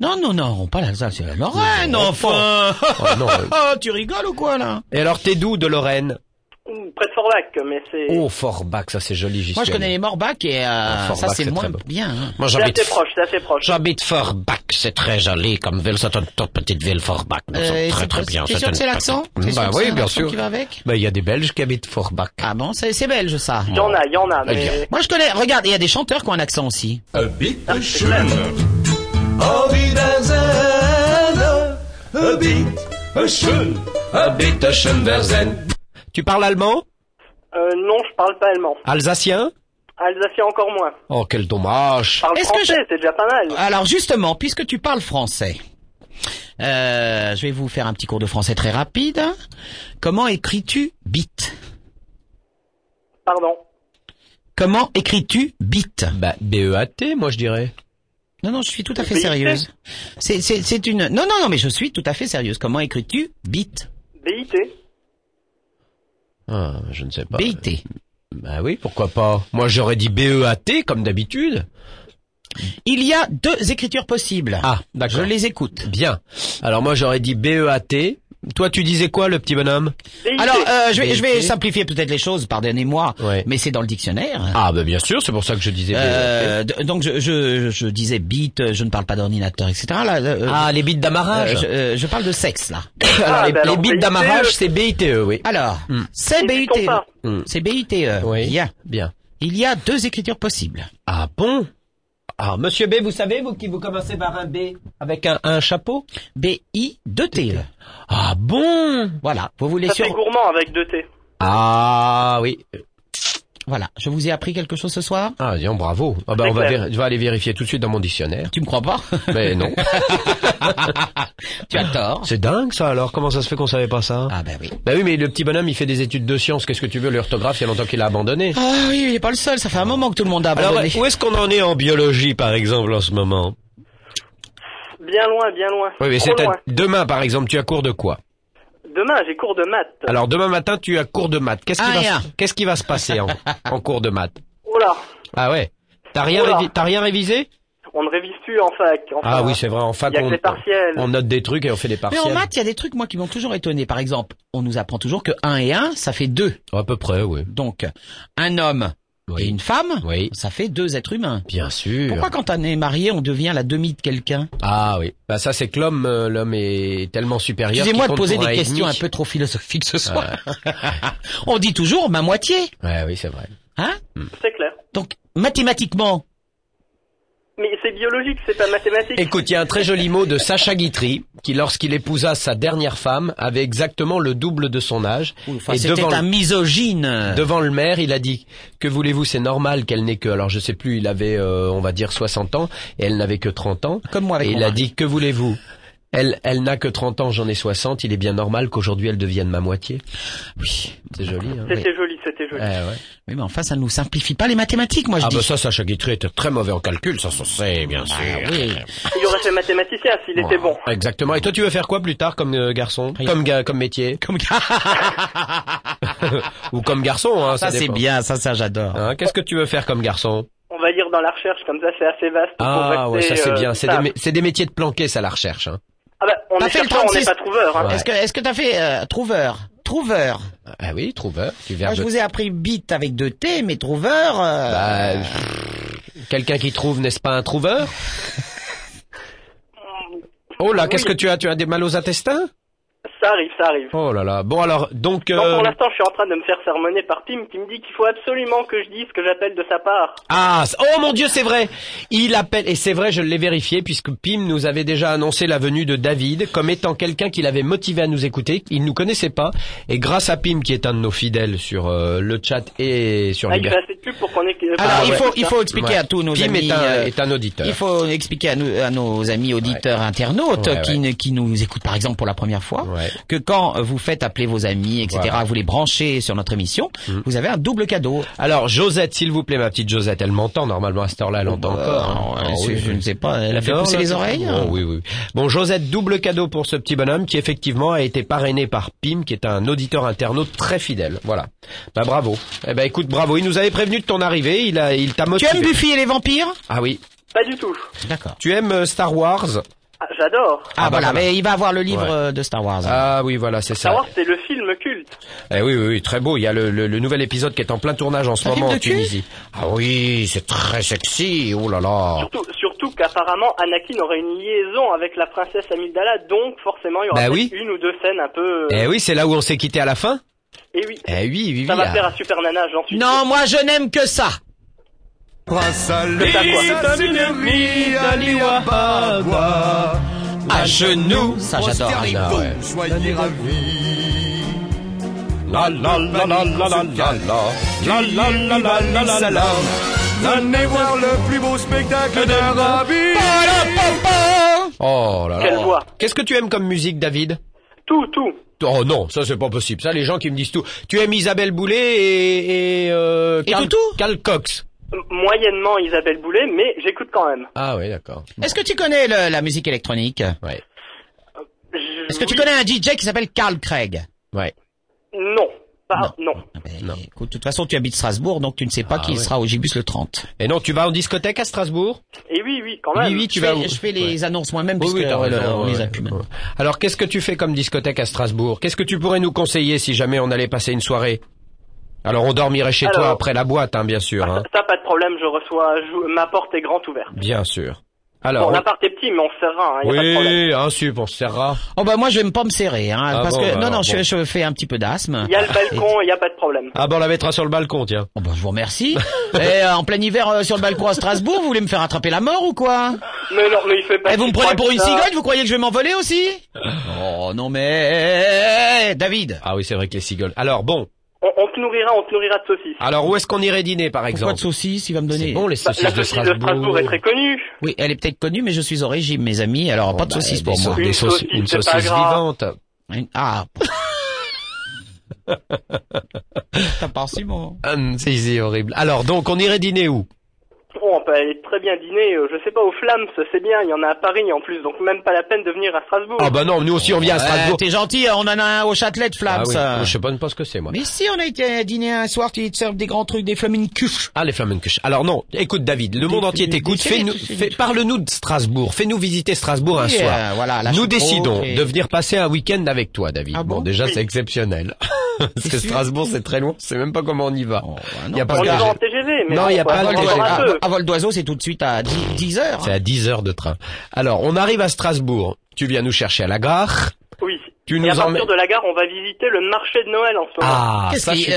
Non, non, non, on pas l'Alsace, c'est la Lorraine, Non, enfin. Oh, non, [LAUGHS] euh. Oh, tu rigoles ou quoi là? Et alors t'es d'où de Lorraine? Près de Forbach, mais c'est Oh, Forbach, ça c'est joli, j'y Moi, je connais allé. les Morbach et euh, Oh, Forbach, ça c'est c'est moins bien. hein. Moi c'est j'habite assez proche, c'est assez proche. J'habite Forbach, c'est très joli comme ville, c'est une toute petite ville Forbach. Euh, très c'est- très bien. T'es sûr que c'est l'accent Bah oui, c'est bien sûr. qui va avec Bah il y a des Belges qui habitent Forbach. Ah bon, c'est c'est belge ça. Il y en a, il y en a, Eh mais... Moi je connais, regarde, il y a des chanteurs qui ont un accent aussi. Tu parles allemand? Euh, non, je parle pas allemand. Alsacien? Alsacien encore moins. Oh quel dommage. Je parle Est-ce que français, c'est déjà pas mal. Alors justement, puisque tu parles français, euh, je vais vous faire un petit cours de français très rapide. Comment écris-tu bit? Pardon. Comment écris-tu bit? Bah B-E-A-T, moi je dirais. Non, non, je suis tout à fait BIT. sérieuse. C'est, c'est, c'est une. Non, non, non, mais je suis tout à fait sérieuse. Comment écris-tu bit? BIT. Ah, je ne sais pas. BIT. Bah oui, pourquoi pas. Moi j'aurais dit B-E-A-T comme d'habitude. Il y a deux écritures possibles. Ah, d'accord. Je les écoute. Bien. Alors moi j'aurais dit B-E-A-T. Toi tu disais quoi le petit bonhomme. Alors, euh, je vais, je vais simplifier peut-être les choses. Pardonnez-moi, Ouais. mais c'est dans le dictionnaire. Ah bah bien sûr, c'est pour ça que je disais. Euh, donc je, je, je disais bit, je ne parle pas d'ordinateur, etc. Là, euh, Ah, les bits d'amarrage. euh, je, euh, je parle de sexe là. [COUGHS] alors, Ah, les, bah alors, les bits BITE. d'amarrage, c'est B-I-T-E, oui. Alors, c'est Ils y BITE. pas. Hmm. C'est BITE. Oui. Bien. Bien. Il y a deux écritures possibles. Ah bon? Ah, monsieur B, vous savez, vous qui vous commencez par un B avec un, un chapeau? B-I-2-T-E. Ah bon? Voilà. Vous voulez Ça sur... fait gourmand avec deux T. Ah oui. Voilà. Je vous ai appris quelque chose ce soir? Ah, disons, bravo. Ah C'est on va, je vais aller vérifier tout de suite dans mon dictionnaire. Tu me crois pas? Mais [LAUGHS] non. [LAUGHS] Tu as tort. C'est dingue ça alors, comment ça se fait qu'on savait pas ça? Ah ben oui. Bah oui, mais le petit bonhomme, il fait des études de sciences. Qu'est-ce que tu veux L'orthographe, il y a longtemps qu'il a abandonné. Ah oui, il est pas le seul. Ça fait un moment que tout le monde a Alors, abandonné. où est-ce qu'on en est en biologie, par exemple, en ce moment? Bien loin, bien loin. Oui, mais c'est demain, par exemple, tu as cours de quoi Demain, j'ai cours de maths. Alors, demain matin, tu as cours de maths. Qu'est-ce qui, Ah, va, se- qu'est-ce qui va se passer en, [LAUGHS] en cours de maths Oh là, Ah ouais T'as rien, Oula. révi- t'as rien révisé on ne révise plus en fac. Enfin, Ah oui, c'est vrai, en fac, Il y a que on, les partiels. on note des trucs et on fait des Mais partiels. en maths, il y a des trucs, moi, qui m'ont toujours étonné. Par exemple, on nous apprend toujours que 1 et 1, ça fait 2. À peu près, oui. Donc, un homme Oui. et une femme, Oui. ça fait deux êtres humains. Bien sûr. Pourquoi quand on est marié, on devient la demi de quelqu'un? Ah oui. Bah ça c'est que l'homme, euh, l'homme est tellement supérieur. Excusez-moi de poser des questions un peu trop philosophiques ce soir. [LAUGHS] on dit toujours ma moitié, Ouais, oui, c'est vrai. hein? C'est clair. Donc, mathématiquement, Mais c'est biologique, c'est pas mathématique. Écoute, il y a un très joli mot de Sacha Guitry, qui lorsqu'il épousa sa dernière femme, avait exactement le double de son âge. enfin, et c'était devant, un le, misogyne. devant le maire, il a dit, que voulez-vous, c'est normal qu'elle n'ait que, alors je sais plus, il avait, euh, on va dire 60 ans, et elle n'avait que 30 ans. Comme moi avec Et il a mari. dit, que voulez-vous? Elle, elle n'a que 30 ans, j'en ai 60, il est bien normal qu'aujourd'hui elle devienne ma moitié. Oui. C'est joli, hein. C'était joli, c'était joli. Ouais, ouais. Oui, mais enfin, ça ne nous simplifie pas les mathématiques, moi je Ah dis. bah ça, Sacha Guitry était très mauvais en calcul, ça se sait, bien sûr. oui. Il aurait fait mathématicien s'il était bon. Exactement. Et toi, tu veux faire quoi plus tard comme euh, garçon Rien. Comme ga- comme métier [LAUGHS] Comme Ou comme garçon, hein, ça, ça, c'est bien, ça, ça j'adore. Hein, Qu'est-ce que tu veux faire comme garçon On va dire dans la recherche, comme ça c'est assez vaste. pour Ah ouais, ça c'est euh, bien. C'est des, des métiers de planquer, ça, la recherche. Hein. Ah bah, on T'as est fait le chercheur, on n'est 36. pas trouveur. Hein. Ouais. Est-ce que, est-ce que t'as fait euh, trouveur? Trouveur. Ah oui, trouveur. Tu viens Moi, je de... vous ai appris bit avec deux T, mais trouveur. euh, Bah, quelqu'un qui trouve, n'est-ce pas un trouveur? [LAUGHS] Oh là, qu'est-ce que tu as? Tu as des mal aux intestins? Ça arrive, ça arrive. Oh là là. Bon alors, donc... Non, euh, pour l'instant, je suis en train de me faire sermonner par Tim qui me dit qu'il faut absolument que je dise ce que j'appelle de sa part. Ah, oh mon Dieu, c'est vrai. Il appelle et c'est vrai, je l'ai vérifié puisque Pim nous avait déjà annoncé la venue de David comme étant quelqu'un qui l'avait motivé à nous écouter. Il nous connaissait pas et grâce à Pim qui est un de nos fidèles sur euh, le chat et sur Ah, il fait assez de pub pour qu'on ait... Alors, Ah, il ouais. faut, il faut expliquer Ouais. à tous nos Pim amis. est un, euh, est un auditeur. Il faut expliquer à, nous- à nos amis auditeurs internautes qui nous écoutent par exemple pour la première fois Ouais. que quand vous faites appeler vos amis, etc., Voilà. Mhm. vous les branchez sur notre émission, vous avez un double cadeau. Alors Josette, s'il vous plaît, ma petite Josette, elle m'entend normalement à cette heure-là, elle entend bah, encore. hein. euh, Ah je- oui, je ne sais pas, elle a fait pousser les oreilles Oh, oui, oui. Bon, Josette, double cadeau pour ce petit bonhomme qui effectivement a été parrainé par Pim, qui est un auditeur internaute très fidèle. Voilà. Bah bravo. Eh ben écoute, bravo. Il nous avait prévenu de ton arrivée. Il a, il t'a Tu motivé. aimes Buffy et les vampires? Ah oui. Pas du tout. D'accord. Tu aimes euh, Star Wars? Ah, J'adore. Ah, bah, voilà, voilà. mais il va avoir le livre Ouais. euh, de Star Wars. Ah oui, voilà, c'est Star ça. Wars, c'est le film culte. Eh oui, oui, oui, très beau. Il y a le, le- le nouvel épisode qui est en plein tournage en ce Un moment film en de cul Tunisie. Ah oui, c'est très sexy. Oh là là. Surtout, surtout qu'apparemment, Anakin aurait une liaison avec la princesse Amidala, donc forcément, il y aura Bah peut-être oui. une ou deux scènes un peu... Eh oui, c'est là où on s'est quitté à la fin. Et oui, Eh oui, oui, oui. ça va ah. faire à Super Nana, j'en suis Non, moi je n'aime que ça. À genoux. Ça j'adore. Ah ouais. Soyez ravis. La la la la la la la la la la la la la la la Venez voir le plus beau spectacle d'un rabbi. Oh là là. Quelle voix. Qu'est-ce que tu aimes comme musique, David tout, tout. Oh non, ça c'est pas possible. Ça, les gens qui me disent tout. Tu aimes Isabelle Boulet et et, euh, Et Carl, Toutou Carl Cox. Moyennement Isabelle Boulet, mais j'écoute quand même. Ah oui, d'accord. Est-ce que tu connais le- la musique électronique? Ouais, Je- Est-ce que tu oui. connais un DJ qui s'appelle Carl Craig? Ouais. Non. Pas, non. Ah ben, Non. Écoute, de toute façon, tu habites Strasbourg, donc tu ne sais pas Ah qui ouais. sera au Gibus le 30. Et non, tu vas en discothèque à Strasbourg? Et oui, oui, quand même. Oui, oui, tu je, vas fais, où je fais les annonces moi-même, Oui, puisque oui, t'as euh, le- raison, on les ouais. a plus maintenant. Alors, qu'est-ce que tu fais comme discothèque à Strasbourg? Qu'est-ce que tu pourrais nous conseiller si jamais on allait passer une soirée? Alors, on dormirait chez toi après la boîte, hein, bien sûr. Hein. Ça, pas de problème, je reçois, je- ma porte est grande ouverte. Bien sûr. Alors, Bon, on- l'appart est petit, mais on se serra, hein, y oui, un sup, on se serrera. Oh bah moi je vais pas me serrer, hein, Ah parce bon, que bah non non, je, bon. je fais un petit peu d'asthme. Il y a le balcon, il y a pas de problème. Ah ben, on la mettra sur le balcon, tiens. Oh bah je vous remercie. [LAUGHS] Et euh, en plein hiver euh, sur le balcon à Strasbourg, vous voulez me faire attraper la mort ou quoi? Mais non, mais il fait pas Et Eh, vous me prenez pour une ça. cigogne Vous croyez que je vais m'envoler aussi? [LAUGHS] Oh non mais David. Ah oui, c'est vrai que les cigognes. Alors, bon. On, on te nourrira, on te nourrira de saucisses. Alors, où est-ce qu'on irait dîner, par Pourquoi exemple de saucisses Il va me donner. C'est bon, les Bah, saucisses la de saucisse Strasbourg. de Strasbourg est très connue. Oui, elle est peut-être connue, mais je suis au régime, mes amis. Alors pas de Bah, saucisses pour moi. sau- Des Une saucisses, saucisse, une pas saucisse vivante. Une- Ah. [LAUGHS] T'as pas reçu mon. Hum, c'est c'est horrible. Alors, donc, on irait dîner où? On peut aller très bien dîner, euh, je sais pas, au Flams, c'est bien, il y en a à Paris en plus, donc même pas la peine de venir à Strasbourg. Ah bah non, nous aussi on vient à Strasbourg. T'es gentil, on en a un au Châtelet de Flams. Ah oui, moi, je sais pas, pas ce que c'est moi. Mais si on a été dîner un soir, tu te serves des grands trucs, des flamencuches. Ah les flamencuches. Alors non, écoute David, le monde entier t'écoute. Fais-nous, fais- parle-nous de Strasbourg. Fais-nous visiter Strasbourg un soir. euh, voilà, la Nous décidons et- de venir passer un week-end avec toi, David. Ah bon déjà Oui. c'est exceptionnel. [LAUGHS] [LAUGHS] Parce que Strasbourg c'est très loin. C'est même pas comment on y va. Oh, bah Il non. y a pas on va en TGV, mais Non, il y a pas de TGV. un à, à vol d'oiseau, c'est tout de suite à 10, 10 heures. C'est à 10 heures de train. Alors, on arrive à Strasbourg. Tu viens nous chercher à la gare. Oui. Tu Et nous à partir emmènes- de la gare, on va visiter le marché de Noël en ce moment. Ah,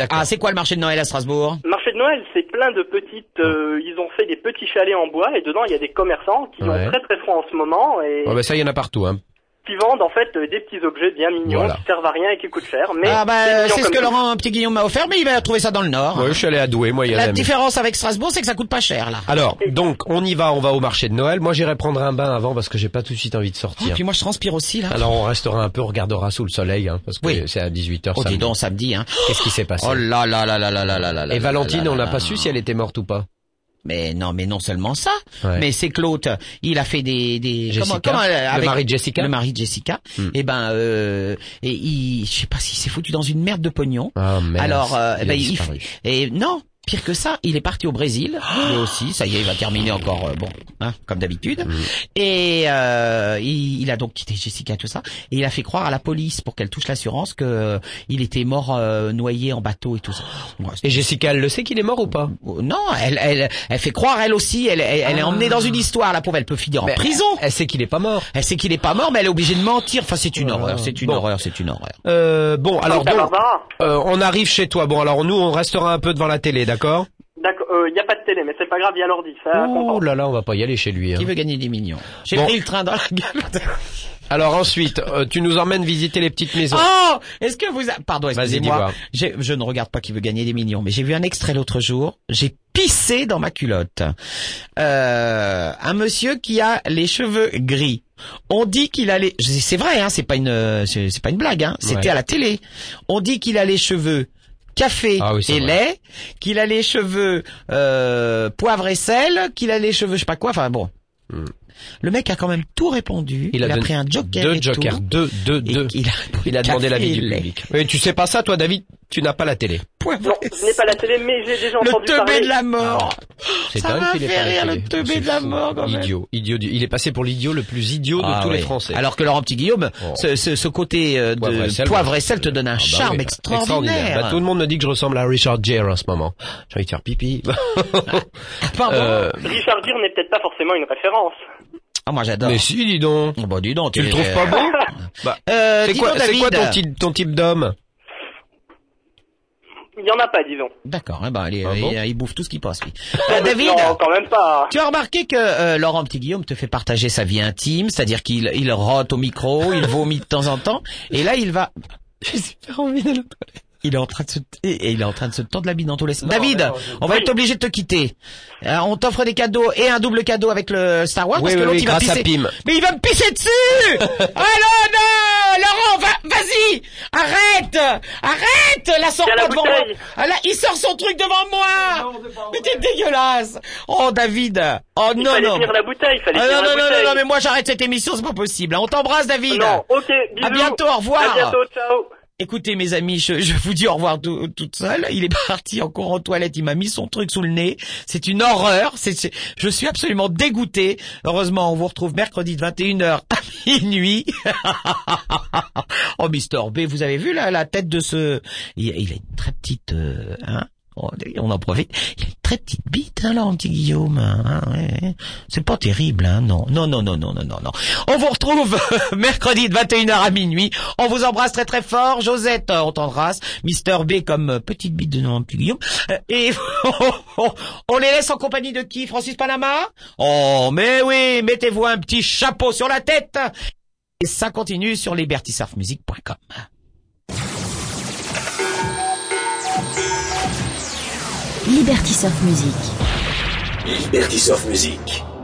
ah, c'est quoi le marché de Noël à Strasbourg? Marché de Noël, c'est plein de petites. euh, ils ont fait des petits chalets en bois et dedans il y a des commerçants qui Ouais. ont très très froid en ce moment et Ouais, bah ça, il y en a partout. Hein qui vendent en fait euh, des petits objets bien mignons voilà. qui servent à rien et qui coûtent cher. Mais ah bah, c'est ce que Laurent Petit Guillaume m'a offert, mais il va trouver ça dans le Nord. Oui, je suis allé à Douai, moi. Il y la différence avec Strasbourg, c'est que ça coûte pas cher là. Alors, donc on y va, on va au marché de Noël. Moi, j'irai prendre un bain avant parce que j'ai pas tout de suite envie de sortir. Oh, puis moi, je transpire aussi là. Alors, on restera un peu, on regardera sous le soleil, hein, parce que oui. c'est à 18 h Oh, samedi. dis donc, samedi. Hein. Qu'est-ce qui s'est passé Oh là là là là là là là. Et Valentine, on n'a pas su si elle était morte ou pas. Mais non, mais non seulement ça, Ouais. mais c'est Claude, il a fait des des Jessica, euh, le mari de Jessica le mari de Jessica. Hmm. Et ben euh, et il je sais pas s'il s'est foutu dans une merde de pognon. Merde. Alors euh, il ben, a il et non, Pire que ça, il est parti au Brésil, lui aussi. Ça y est, il va terminer encore, euh, bon, hein, comme d'habitude. Et euh, il, il a donc quitté Jessica, tout ça, et il a fait croire à la police pour qu'elle touche l'assurance que euh, il était mort euh, noyé en bateau et tout ça. Ouais, Et Jessica, elle le sait qu'il est mort ou pas? Non, elle, elle, elle fait croire elle aussi. Elle, elle, elle est Ah. emmenée dans une histoire. La pauvre, elle peut finir en prison. Elle sait qu'il est pas mort. Elle sait qu'il est pas mort, mais elle est obligée de mentir. Enfin, c'est une Voilà. horreur. C'est une Bon. horreur. C'est une horreur. Euh, bon, alors donc, euh, on arrive chez toi. Bon, alors nous, on restera un peu devant la télé, d'accord? D'accord, il n'y a pas de télé, mais c'est pas grave, il y a l'ordi, ça Oh là là, on va pas y aller chez lui. hein. Qui veut gagner des millions? J'ai Bon. pris le train dans la gueule. [LAUGHS] Alors ensuite, euh, tu nous emmènes visiter les petites maisons. Oh Est-ce que vous... a- Pardon, Vas-y, excusez-moi. Je ne regarde pas qui veut gagner des millions, mais j'ai vu un extrait l'autre jour. J'ai pissé dans ma culotte. Euh, un monsieur qui a les cheveux gris. On dit qu'il a les... C'est vrai, hein, c'est pas une, euh, c'est pas une blague. Hein, C'était Ouais. à la télé. On dit qu'il a les cheveux café Ah oui, et vrai. lait, qu'il a les cheveux euh, poivre et sel, qu'il a les cheveux je sais pas quoi. Enfin bon. Le mec a quand même tout répondu. Il, a, pris un joker. Deux et jokers, tout. deux, deux, deux. qu'il a Il a demandé l'avis du public. Mais tu sais pas ça, toi, David? Tu n'as pas la télé. Poivre Non, je n'ai pas la télé, mais j'ai déjà Le entendu teubé parler. de la mort. C'est Ça dingue m'a fait rire, télé. le teubé de la mort, quand même. Idiot, idiot. Il est passé pour l'idiot le plus idiot de Ah tous les. Français. Alors que Laurent Petit Guillaume, Oh. ce, ce, ce côté euh, de Poivre et sel, poivre ouais. et sel te donne un Ah bah charme oui, extraordinaire. Bah, tout le monde me dit que je ressemble à Richard Gere en ce moment. J'ai envie de faire pipi. Pardon. [LAUGHS] Euh, Richard Gere n'est peut-être pas forcément une référence. Ah moi j'adore. mais si, dis donc. Oh, bah dis donc, Tu le trouves pas beau [LAUGHS] bah, [LAUGHS] Euh, C'est quoi, donc, c'est quoi ton type, ton type d'homme? Il y en a pas, disons. D'accord, eh ben, allez, Ah bon il, il bouffe tout ce qui passe lui. [LAUGHS] Euh, David, Non, quand même pas. tu as remarqué que euh, Laurent Petit Guillaume te fait partager sa vie intime, c'est-à-dire qu'il il rote au micro, il vomit de temps en temps, et là il va. J'ai super envie d'aller aux toilettes. Il est en train de se et il est en train de se tordre la bite dans tous les sens. David, non, on va Oui. être obligé de te quitter. Euh, on t'offre des cadeaux et un double cadeau avec le Star Wars Oui, parce que oui, l'autre oui, il va pisser. Pim. Mais il va me pisser dessus Ah non, non Laurent, va, vas-y Arrête Arrête La sort pas la devant moi ah, là, Il sort son truc devant moi Mais t'es dégueulasse Oh David Oh Il non, fallait non tenir la bouteille, il fallait Ah, non, la non, non, bouteille. non, non, mais moi j'arrête cette émission, c'est pas possible. On t'embrasse David Non, ok, bisous. À bientôt, au revoir À bientôt, ciao. Écoutez mes amis, je, je vous dis au revoir tout- toute seule. Il est parti en toilette, il m'a mis son truc sous le nez. C'est une horreur. C'est, je suis absolument dégoûté. Heureusement, on vous retrouve mercredi de 21h à [LAUGHS] minuit. [LAUGHS] oh Mister B, vous avez vu la, la tête de ce... Il, il a une très petite... euh, hein on en profite. Il a une très petite bite, hein, là, petit Guillaume. hein, ouais. C'est pas terrible, hein, non. Non, non, non, non, non, non. On vous retrouve [LAUGHS] mercredi de 21h à minuit. On vous embrasse très très fort. Josette, euh, on t'embrasse. Mister B comme euh, petite bite de non, petit Guillaume. Euh, Et [LAUGHS] on les laisse en compagnie de qui Francis Panama? Oh, mais oui, mettez-vous un petit chapeau sur la tête. Et ça continue sur libertysurfmusic.com. Liberty Surf Music. Liberty Surf Music.